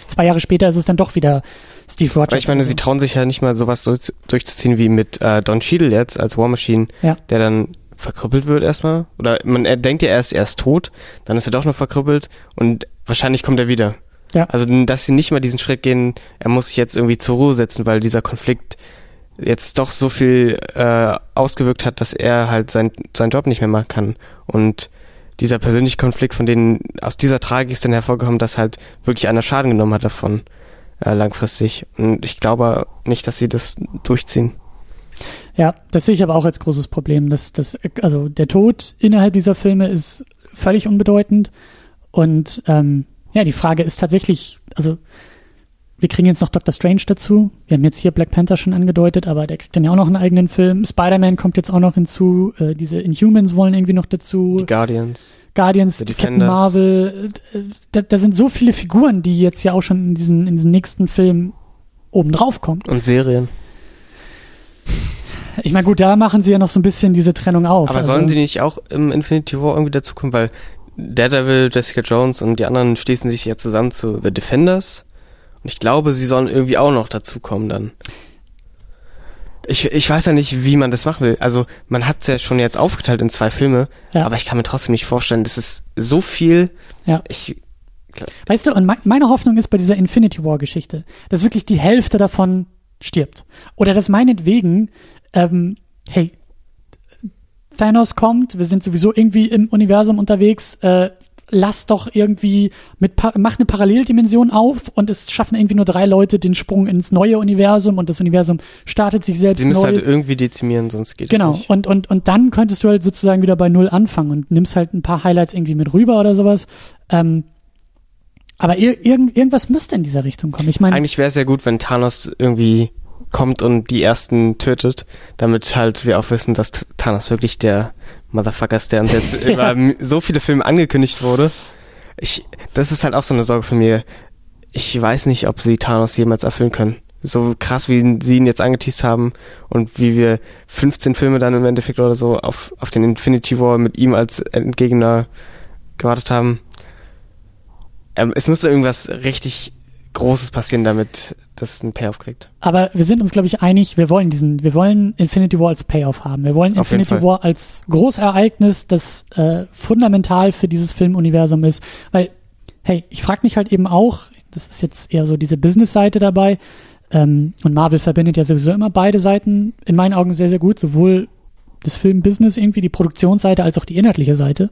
zwei Jahre später ist es dann doch wieder Steve Rogers. Aber ich meine, sie trauen sich ja nicht mal sowas durch, durchzuziehen wie mit äh, Don Cheadle jetzt als War Machine, Ja. der dann verkrüppelt wird erstmal. Oder man er denkt ja erst, er ist tot, dann ist er doch noch verkrüppelt und wahrscheinlich kommt er wieder. Ja. Also, dass sie nicht mal diesen Schritt gehen, er muss sich jetzt irgendwie zur Ruhe setzen, weil dieser Konflikt jetzt doch so viel äh, ausgewirkt hat, dass er halt sein, seinen Job nicht mehr machen kann. Und dieser persönliche Konflikt, von denen aus dieser Tragik ist dann hervorgekommen, dass halt wirklich einer Schaden genommen hat davon äh, langfristig. Und ich glaube nicht, dass sie das durchziehen. Ja, das sehe ich aber auch als großes Problem. Dass, dass, also der Tod innerhalb dieser Filme ist völlig unbedeutend. Und ähm, ja, die Frage ist tatsächlich, also wir kriegen jetzt noch Doctor Strange dazu. Wir haben jetzt hier Black Panther schon angedeutet, aber der kriegt dann ja auch noch einen eigenen Film. Spider-Man kommt jetzt auch noch hinzu. Äh, diese Inhumans wollen irgendwie noch dazu. Die Guardians. Guardians, The Captain. Marvel. äh, Da, da sind so viele Figuren, die jetzt ja auch schon in diesen, in diesen nächsten Film obendrauf kommen. Und Serien. Ich meine, gut, da machen sie ja noch so ein bisschen diese Trennung auf. Aber Also- sollen sie nicht auch im Infinity War irgendwie dazukommen? Weil Daredevil, Jessica Jones und die anderen schließen sich ja zusammen zu The Defenders. Und ich glaube, sie sollen irgendwie auch noch dazukommen dann. Ich, ich weiß ja nicht, wie man das machen will. Also man hat es ja schon jetzt aufgeteilt in zwei Filme, Ja. aber ich kann mir trotzdem nicht vorstellen, das ist so viel. Ja. Ich, Weißt du, und mei- meine Hoffnung ist bei dieser Infinity War Geschichte, dass wirklich die Hälfte davon stirbt. Oder dass meinetwegen, ähm, hey, Thanos kommt, wir sind sowieso irgendwie im Universum unterwegs, äh, lass doch irgendwie mit mach eine Paralleldimension auf und es schaffen irgendwie nur drei Leute den Sprung ins neue Universum und das Universum startet sich selbst sie müssen neu. halt irgendwie dezimieren, sonst geht Genau, es nicht. und, und, und dann könntest du halt sozusagen wieder bei Null anfangen und nimmst halt ein paar Highlights irgendwie mit rüber oder sowas. Ähm, aber ir irgend, irgendwas müsste in dieser Richtung kommen. Ich meine, Eigentlich wäre es ja gut, wenn Thanos irgendwie kommt und die ersten tötet, damit halt wir auch wissen, dass Thanos wirklich der Motherfucker ist, der uns jetzt über so viele Filme angekündigt wurde. Ich, das ist halt auch so eine Sorge von mir. Ich weiß nicht, ob sie Thanos jemals erfüllen können. So krass, wie sie ihn jetzt angeteased haben und wie wir 15 Filme dann im Endeffekt oder so auf, auf den Infinity War mit ihm als Entgegner gewartet haben. Ähm, es müsste irgendwas richtig Großes passieren, damit das einen Payoff kriegt. aber wir sind uns, glaube ich, einig, wir wollen diesen, wir wollen Infinity War als Payoff haben. Wir wollen Auf Infinity. War als Großereignis, das äh, fundamental für dieses Filmuniversum ist. Weil, hey, ich frage mich halt eben auch, das ist jetzt eher so diese Business-Seite dabei, ähm, und Marvel verbindet ja sowieso immer beide Seiten in meinen Augen sehr, sehr gut, sowohl das Film-Business irgendwie, die Produktionsseite, als auch die inhaltliche Seite.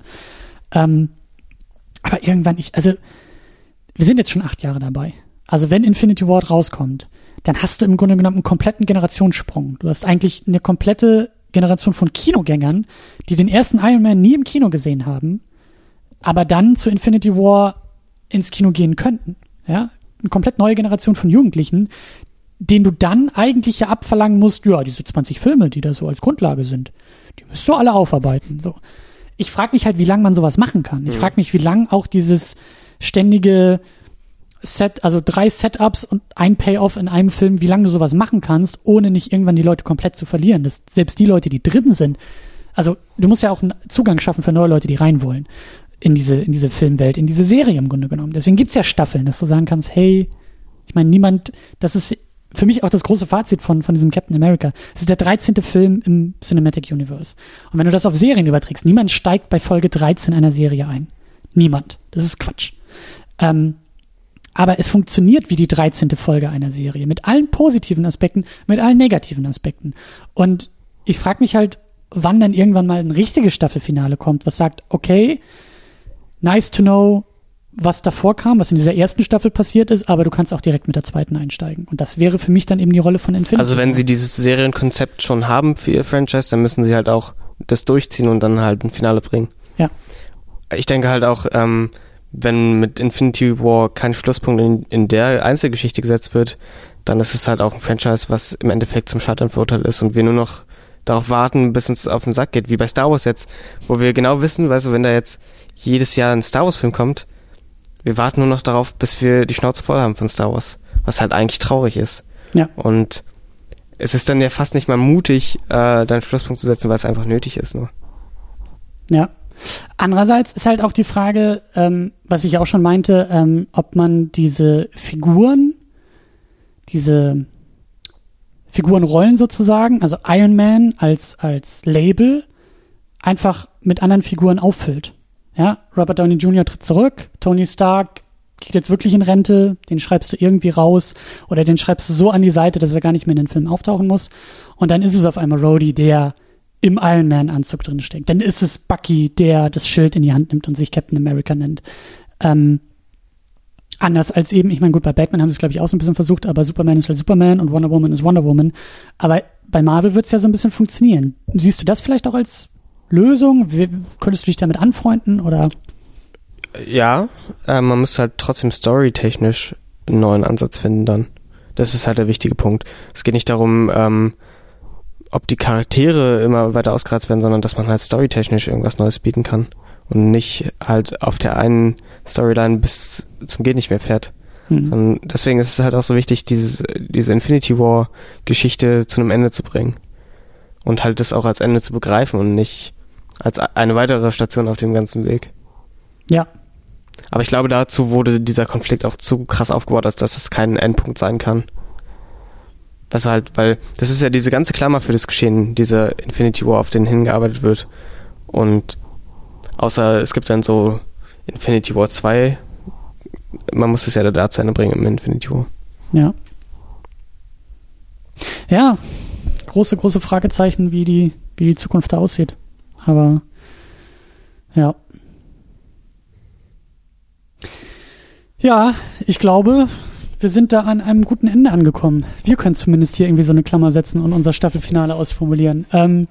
Ähm, aber irgendwann, ich, also, wir sind jetzt schon acht Jahre dabei. Also wenn Infinity Ward rauskommt, dann hast du im Grunde genommen einen kompletten Generationssprung. Du hast eigentlich eine komplette Generation von Kinogängern, die den ersten Iron Man nie im Kino gesehen haben, aber dann zu Infinity War ins Kino gehen könnten. Ja, eine komplett neue Generation von Jugendlichen, denen du dann eigentlich ja abverlangen musst, ja, diese 20 Filme, die da so als Grundlage sind, die müsst du alle aufarbeiten. So. Ich frage mich halt, wie lange man sowas machen kann. Ich Mhm. frage mich, wie lang auch dieses ständige Set, also drei Setups und ein Payoff in einem Film, wie lange du sowas machen kannst, ohne nicht irgendwann die Leute komplett zu verlieren. Das, selbst die Leute, die drin sind, also du musst ja auch einen Zugang schaffen für neue Leute, die rein wollen in diese, in diese Filmwelt, in diese Serie im Grunde genommen. Deswegen gibt's ja Staffeln, dass du sagen kannst, hey, ich meine, niemand, das ist für mich auch das große Fazit von, von diesem Captain America. Es ist der 13. Film im Cinematic Universe. Und wenn du das auf Serien überträgst, niemand steigt bei Folge 13 einer Serie ein. Niemand. Das ist Quatsch. Ähm, aber es funktioniert wie die 13. Folge einer Serie. Mit allen positiven Aspekten, mit allen negativen Aspekten. Und ich frage mich halt, wann dann irgendwann mal ein richtiges Staffelfinale kommt, was sagt, okay, nice to know, was davor kam, was in dieser ersten Staffel passiert ist, aber du kannst auch direkt mit der zweiten einsteigen. Und das wäre für mich dann eben die Rolle von Infinity. Also wenn sie dieses Serienkonzept schon haben für ihr Franchise, dann müssen sie halt auch das durchziehen und dann halt ein Finale bringen. Ja. Ich denke halt auch, ähm, wenn mit Infinity War kein Schlusspunkt in, in der Einzelgeschichte gesetzt wird, dann ist es halt auch ein Franchise, was im Endeffekt zum Scheitern verurteilt ist und wir nur noch darauf warten, bis uns auf den Sack geht, wie bei Star Wars jetzt, wo wir genau wissen, weißt du, wenn da jetzt jedes Jahr ein Star Wars Film kommt, wir warten nur noch darauf, bis wir die Schnauze voll haben von Star Wars, was halt eigentlich traurig ist. Ja. Und es ist dann ja fast nicht mal mutig, äh, da einen Schlusspunkt zu setzen, weil es einfach nötig ist nur. Ja. Andererseits ist halt auch die Frage, ähm, was ich auch schon meinte, ähm, ob man diese Figuren, diese Figurenrollen sozusagen, also Iron Man als, als Label, einfach mit anderen Figuren auffüllt. Ja, Robert Downey Jr. tritt zurück, Tony Stark geht jetzt wirklich in Rente, den schreibst du irgendwie raus oder den schreibst du so an die Seite, dass er gar nicht mehr in den Film auftauchen muss. Und dann ist es auf einmal Rhodey, der im Iron Man Anzug drin steckt. Dann ist es Bucky, der das Schild in die Hand nimmt und sich Captain America nennt. Ähm, anders als eben, ich meine, gut, bei Batman haben sie es, glaube ich, auch so ein bisschen versucht, aber Superman ist halt Superman und Wonder Woman ist Wonder Woman. Aber bei Marvel wird es ja so ein bisschen funktionieren. Siehst du das vielleicht auch als Lösung? Wie, könntest du dich damit anfreunden oder? Ja, äh, man muss halt trotzdem storytechnisch einen neuen Ansatz finden dann. Das ist halt der wichtige Punkt. Es geht nicht darum, ähm, ob die Charaktere immer weiter ausgereizt werden, sondern dass man halt storytechnisch irgendwas Neues bieten kann und nicht halt auf der einen Storyline bis zum geht nicht mehr fährt. Hm. Sondern deswegen ist es halt auch so wichtig, dieses, diese Infinity War Geschichte zu einem Ende zu bringen. Und halt das auch als Ende zu begreifen und nicht als eine weitere Station auf dem ganzen Weg. Ja, Aber ich glaube, dazu wurde dieser Konflikt auch zu krass aufgebaut, als dass es kein Endpunkt sein kann. Was halt, weil das ist ja diese ganze Klammer für das Geschehen, dieser Infinity War, auf den hingearbeitet wird. Und außer es gibt dann so Infinity War 2, man muss es ja da zu Ende bringen im Infinity War. Ja. Ja, große, große Fragezeichen, wie die, wie die Zukunft da aussieht. Aber ja. Ja, ich glaube, wir sind da an einem guten Ende angekommen. Wir können zumindest hier irgendwie so eine Klammer setzen und unser Staffelfinale ausformulieren. Ähm,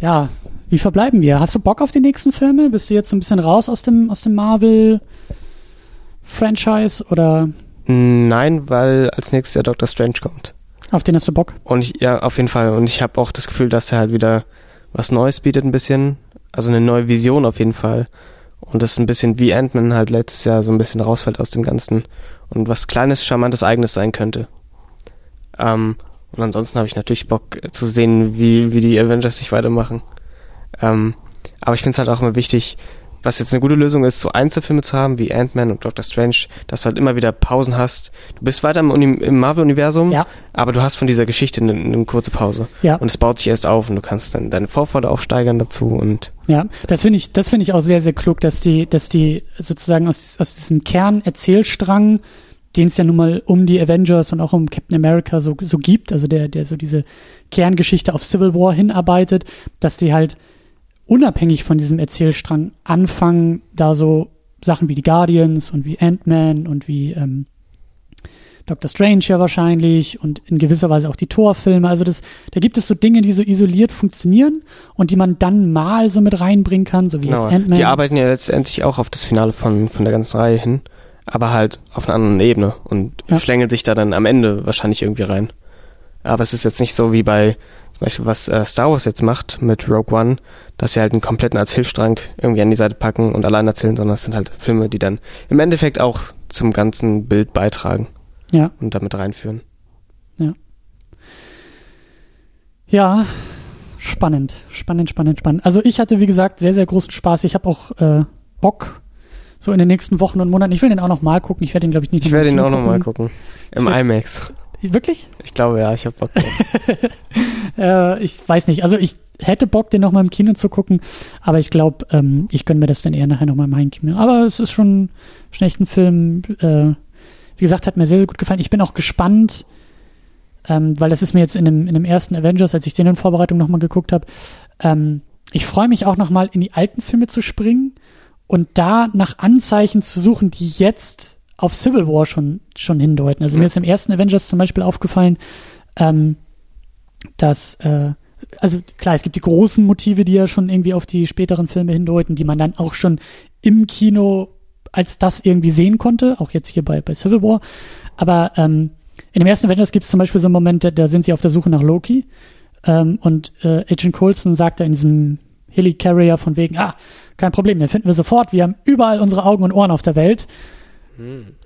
ja, wie verbleiben wir? Hast du Bock auf die nächsten Filme? Bist du jetzt so ein bisschen raus aus dem, aus dem Marvel-Franchise oder? Nein, weil als nächstes der Doctor Strange kommt. Auf den hast du Bock? Und ich, ja, auf jeden Fall. Und ich habe auch das Gefühl, dass er halt wieder was Neues bietet ein bisschen. Also eine neue Vision auf jeden Fall. Und das ist ein bisschen wie Ant-Man halt letztes Jahr so ein bisschen rausfällt aus dem Ganzen. Und was kleines, charmantes, eigenes sein könnte. Ähm, und ansonsten habe ich natürlich Bock zu sehen, wie, wie die Avengers sich weitermachen. Ähm, aber ich finde es halt auch immer wichtig, was jetzt eine gute Lösung ist, so Einzelfilme zu haben wie Ant-Man und Doctor Strange, dass du halt immer wieder Pausen hast. Du bist weiter im, im Marvel-Universum, Ja. aber du hast von dieser Geschichte eine, eine kurze Pause. Ja. Und es baut sich erst auf und du kannst dann deine Vorfreude aufsteigern dazu und Ja, das finde ich, das finde ich auch sehr, sehr klug, dass die, dass die sozusagen aus, aus diesem Kernerzählstrang, den es ja nun mal um die Avengers und auch um Captain America so, so gibt, also der, der so diese Kerngeschichte auf Civil War hinarbeitet, dass die halt unabhängig von diesem Erzählstrang anfangen, da so Sachen wie die Guardians und wie Ant-Man und wie ähm, Doctor Strange ja wahrscheinlich und in gewisser Weise auch die Torfilme. Also das, da gibt es so Dinge, die so isoliert funktionieren und die man dann mal so mit reinbringen kann, so wie genau. jetzt Ant-Man. Die arbeiten ja letztendlich auch auf das Finale von, von der ganzen Reihe hin, aber halt auf einer anderen Ebene und Ja. schlängeln sich da dann am Ende wahrscheinlich irgendwie rein. Aber es ist jetzt nicht so wie bei zum Beispiel, was äh, Star Wars jetzt macht mit Rogue One, dass sie halt einen kompletten Erzählstrang irgendwie an die Seite packen und allein erzählen, sondern es sind halt Filme, die dann im Endeffekt auch zum ganzen Bild beitragen Ja, und damit reinführen. ja, spannend, spannend, spannend, spannend. Also ich hatte, wie gesagt, sehr, sehr großen Spaß. Ich habe auch äh, Bock, so in den nächsten Wochen und Monaten. Ich will den auch noch mal gucken. Ich werde den, glaube ich, nicht Ich noch werde ihn auch nochmal gucken. Im Ich IMAX. Wirklich? Ich glaube ja, ich habe Bock drauf. Äh, ich weiß nicht. Also ich hätte Bock, den noch mal im Kino zu gucken, aber ich glaube, ähm, ich gönne mir das dann eher nachher noch mal im Heimkino. Aber es ist schon, schon echt ein Film. Äh, wie gesagt, hat mir sehr, sehr gut gefallen. Ich bin auch gespannt, ähm, weil das ist mir jetzt in dem, in dem ersten Avengers, als ich den in Vorbereitung noch mal geguckt habe, ähm, ich freue mich auch noch mal in die alten Filme zu springen und da nach Anzeichen zu suchen, die jetzt auf Civil War schon, schon hindeuten. Also mir ist im ersten Avengers zum Beispiel aufgefallen, ähm, dass, äh, also klar, es gibt die großen Motive, die ja schon irgendwie auf die späteren Filme hindeuten, die man dann auch schon im Kino als das irgendwie sehen konnte, auch jetzt hier bei, bei Civil War. Aber ähm, in dem ersten Avengers gibt es zum Beispiel so einen Moment, da, da sind sie auf der Suche nach Loki ähm, und äh, Agent Coulson sagt da in diesem Helicarrier von wegen, ah, kein Problem, den finden wir sofort, wir haben überall unsere Augen und Ohren auf der Welt.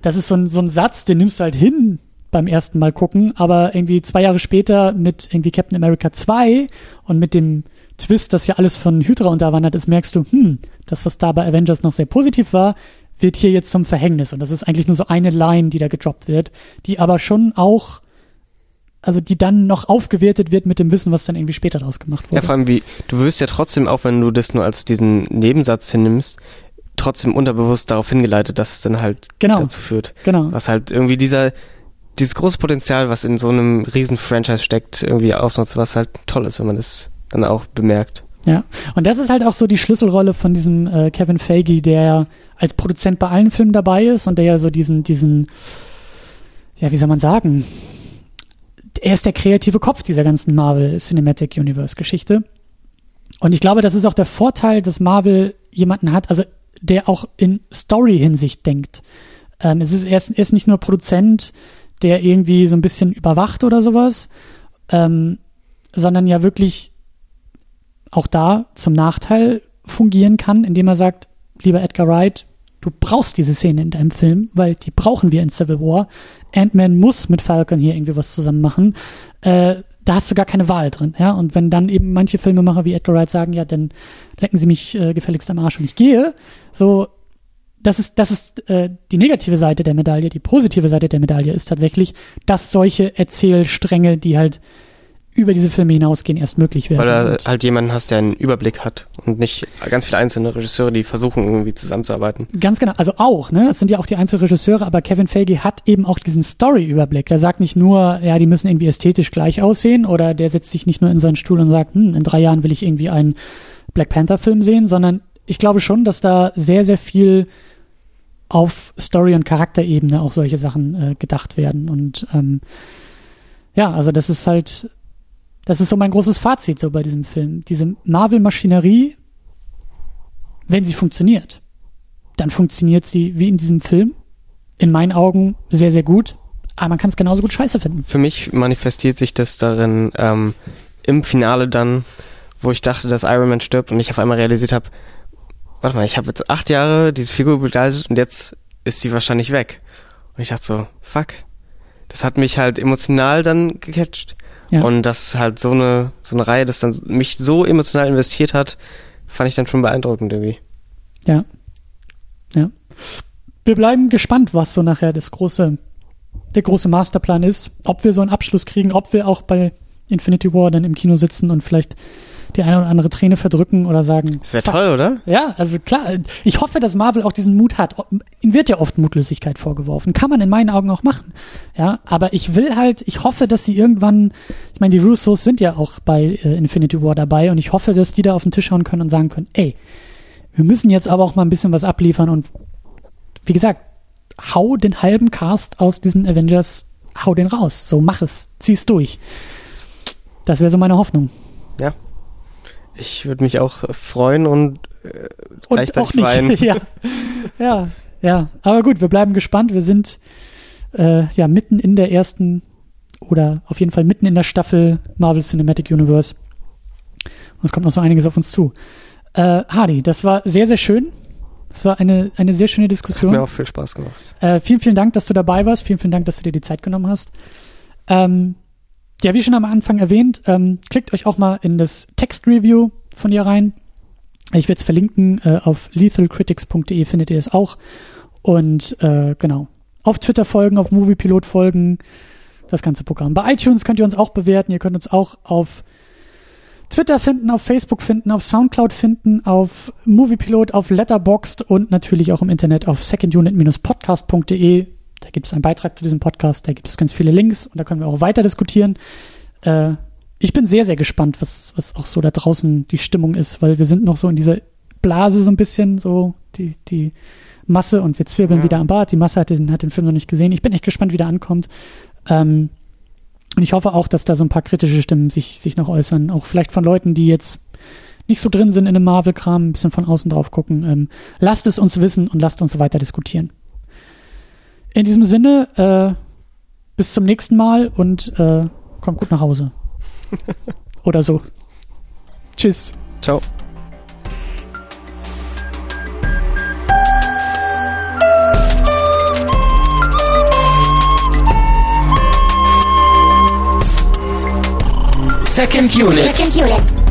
Das ist so ein, so ein Satz, den nimmst du halt hin beim ersten Mal gucken, aber irgendwie zwei Jahre später mit irgendwie Captain America 2 und mit dem Twist, dass ja alles von Hydra unterwandert ist, merkst du, hm, das, was da bei Avengers noch sehr positiv war, wird hier jetzt zum Verhängnis. Und das ist eigentlich nur so eine Line, die da gedroppt wird, die aber schon auch, also die dann noch aufgewertet wird mit dem Wissen, was dann irgendwie später draus gemacht wurde. Ja, vor allem wie, du wirst ja trotzdem, auch wenn du das nur als diesen Nebensatz hinnimmst, trotzdem unterbewusst darauf hingeleitet, dass es dann halt Genau. dazu führt. genau. Was halt irgendwie dieser, dieses große Potenzial, was in so einem riesen Franchise steckt, irgendwie ausnutzt, was halt toll ist, wenn man das dann auch bemerkt. Ja, und das ist halt auch so die Schlüsselrolle von diesem äh, Kevin Feige, der ja als Produzent bei allen Filmen dabei ist und der ja so diesen, diesen, ja, wie soll man sagen, er ist der kreative Kopf dieser ganzen Marvel Cinematic Universe Geschichte. Und ich glaube, das ist auch der Vorteil, dass Marvel jemanden hat, also der auch in Story-Hinsicht denkt. Ähm, es ist, er, ist, er ist nicht nur Produzent, der irgendwie so ein bisschen überwacht oder sowas, ähm, sondern ja wirklich auch da zum Nachteil fungieren kann, indem er sagt, lieber Edgar Wright, du brauchst diese Szene in deinem Film, weil die brauchen wir in Civil War. Ant-Man muss mit Falcon hier irgendwie was zusammen machen. Äh, da hast du gar keine Wahl drin, ja. Und wenn dann eben manche Filmemacher wie Edgar Wright sagen, ja, dann lecken sie mich äh, gefälligst am Arsch und ich gehe, so, das ist, das ist äh, die negative Seite der Medaille. Die positive Seite der Medaille ist tatsächlich, dass solche Erzählstränge, die halt über diese Filme hinausgehen, erst möglich werden. Weil du halt jemanden hast, der einen Überblick hat und nicht ganz viele einzelne Regisseure, die versuchen irgendwie zusammenzuarbeiten. Ganz genau, also auch, ne? Es sind ja auch die einzelnen Regisseure, aber Kevin Feige hat eben auch diesen Story-Überblick. Der sagt nicht nur, ja, die müssen irgendwie ästhetisch gleich aussehen oder der setzt sich nicht nur in seinen Stuhl und sagt, hm, in drei Jahren will ich irgendwie einen Black Panther-Film sehen, sondern ich glaube schon, dass da sehr, sehr viel auf Story- und Charakterebene auch solche Sachen äh, gedacht werden. Und ähm, ja, also das ist halt das ist so mein großes Fazit so bei diesem Film. Diese Marvel-Maschinerie, wenn sie funktioniert, dann funktioniert sie wie in diesem Film. In meinen Augen sehr, sehr gut. Aber man kann es genauso gut scheiße finden. Für mich manifestiert sich das darin ähm, im Finale dann, wo ich dachte, dass Iron Man stirbt und ich auf einmal realisiert habe, warte mal, ich habe jetzt acht Jahre diese Figur begleitet und jetzt ist sie wahrscheinlich weg. Und ich dachte so, fuck. Das hat mich halt emotional dann gecatcht. Ja. Und das halt so eine, so eine Reihe, das dann mich so emotional investiert hat, fand ich dann schon beeindruckend irgendwie. Ja. Ja. Wir bleiben gespannt, was so nachher das große, der große Masterplan ist. Ob wir so einen Abschluss kriegen, ob wir auch bei Infinity War dann im Kino sitzen und vielleicht die eine oder andere Träne verdrücken oder sagen. Das wäre toll, oder? Ja, also klar. Ich hoffe, dass Marvel auch diesen Mut hat. Ihnen wird ja oft Mutlosigkeit vorgeworfen. Kann man in meinen Augen auch machen. Ja, aber ich will halt, ich hoffe, dass sie irgendwann, ich meine, die Russos sind ja auch bei äh, Infinity War dabei und ich hoffe, dass die da auf den Tisch hauen können und sagen können, ey, wir müssen jetzt aber auch mal ein bisschen was abliefern und wie gesagt, hau den halben Cast aus diesen Avengers, hau den raus. So mach es, zieh's durch. Das wäre so meine Hoffnung. Ja, ich würde mich auch freuen und, äh, und gleichzeitig weinen. ja. ja, ja. Aber gut, wir bleiben gespannt. Wir sind äh, ja mitten in der ersten oder auf jeden Fall mitten in der Staffel Marvel Cinematic Universe. Und es kommt noch so einiges auf uns zu. Äh, Hardy, das war sehr, sehr schön. Das war eine, eine sehr schöne Diskussion. Hat mir auch viel Spaß gemacht. Äh, vielen, vielen Dank, dass du dabei warst. Vielen, vielen Dank, dass du dir die Zeit genommen hast. Ähm, ja, wie schon am Anfang erwähnt, ähm, klickt euch auch mal in das Text-Review von ihr rein. Ich werde es verlinken. Äh, auf lethalcritics.de findet ihr es auch. Und äh, genau. Auf Twitter folgen, auf Moviepilot folgen. Das ganze Programm. Bei iTunes könnt ihr uns auch bewerten. Ihr könnt uns auch auf Twitter finden, auf Facebook finden, auf Soundcloud finden, auf Moviepilot, auf Letterboxd und natürlich auch im Internet auf secondunit-podcast.de da gibt es einen Beitrag zu diesem Podcast, da gibt es ganz viele Links und da können wir auch weiter diskutieren. Äh, ich bin sehr, sehr gespannt, was, was auch so da draußen die Stimmung ist, weil wir sind noch so in dieser Blase so ein bisschen, so die, die Masse und wir zwirbeln ja. wieder am Bad. Die Masse hat den, hat den Film noch nicht gesehen. Ich bin echt gespannt, wie der ankommt. Ähm, und ich hoffe auch, dass da so ein paar kritische Stimmen sich, sich noch äußern. Auch vielleicht von Leuten, die jetzt nicht so drin sind in dem Marvel-Kram, ein bisschen von außen drauf gucken. Ähm, lasst es uns wissen und lasst uns weiter diskutieren. In diesem Sinne, äh, bis zum nächsten Mal und äh, kommt gut nach Hause. Oder so. Tschüss. Ciao. Second Unit. Second Unit.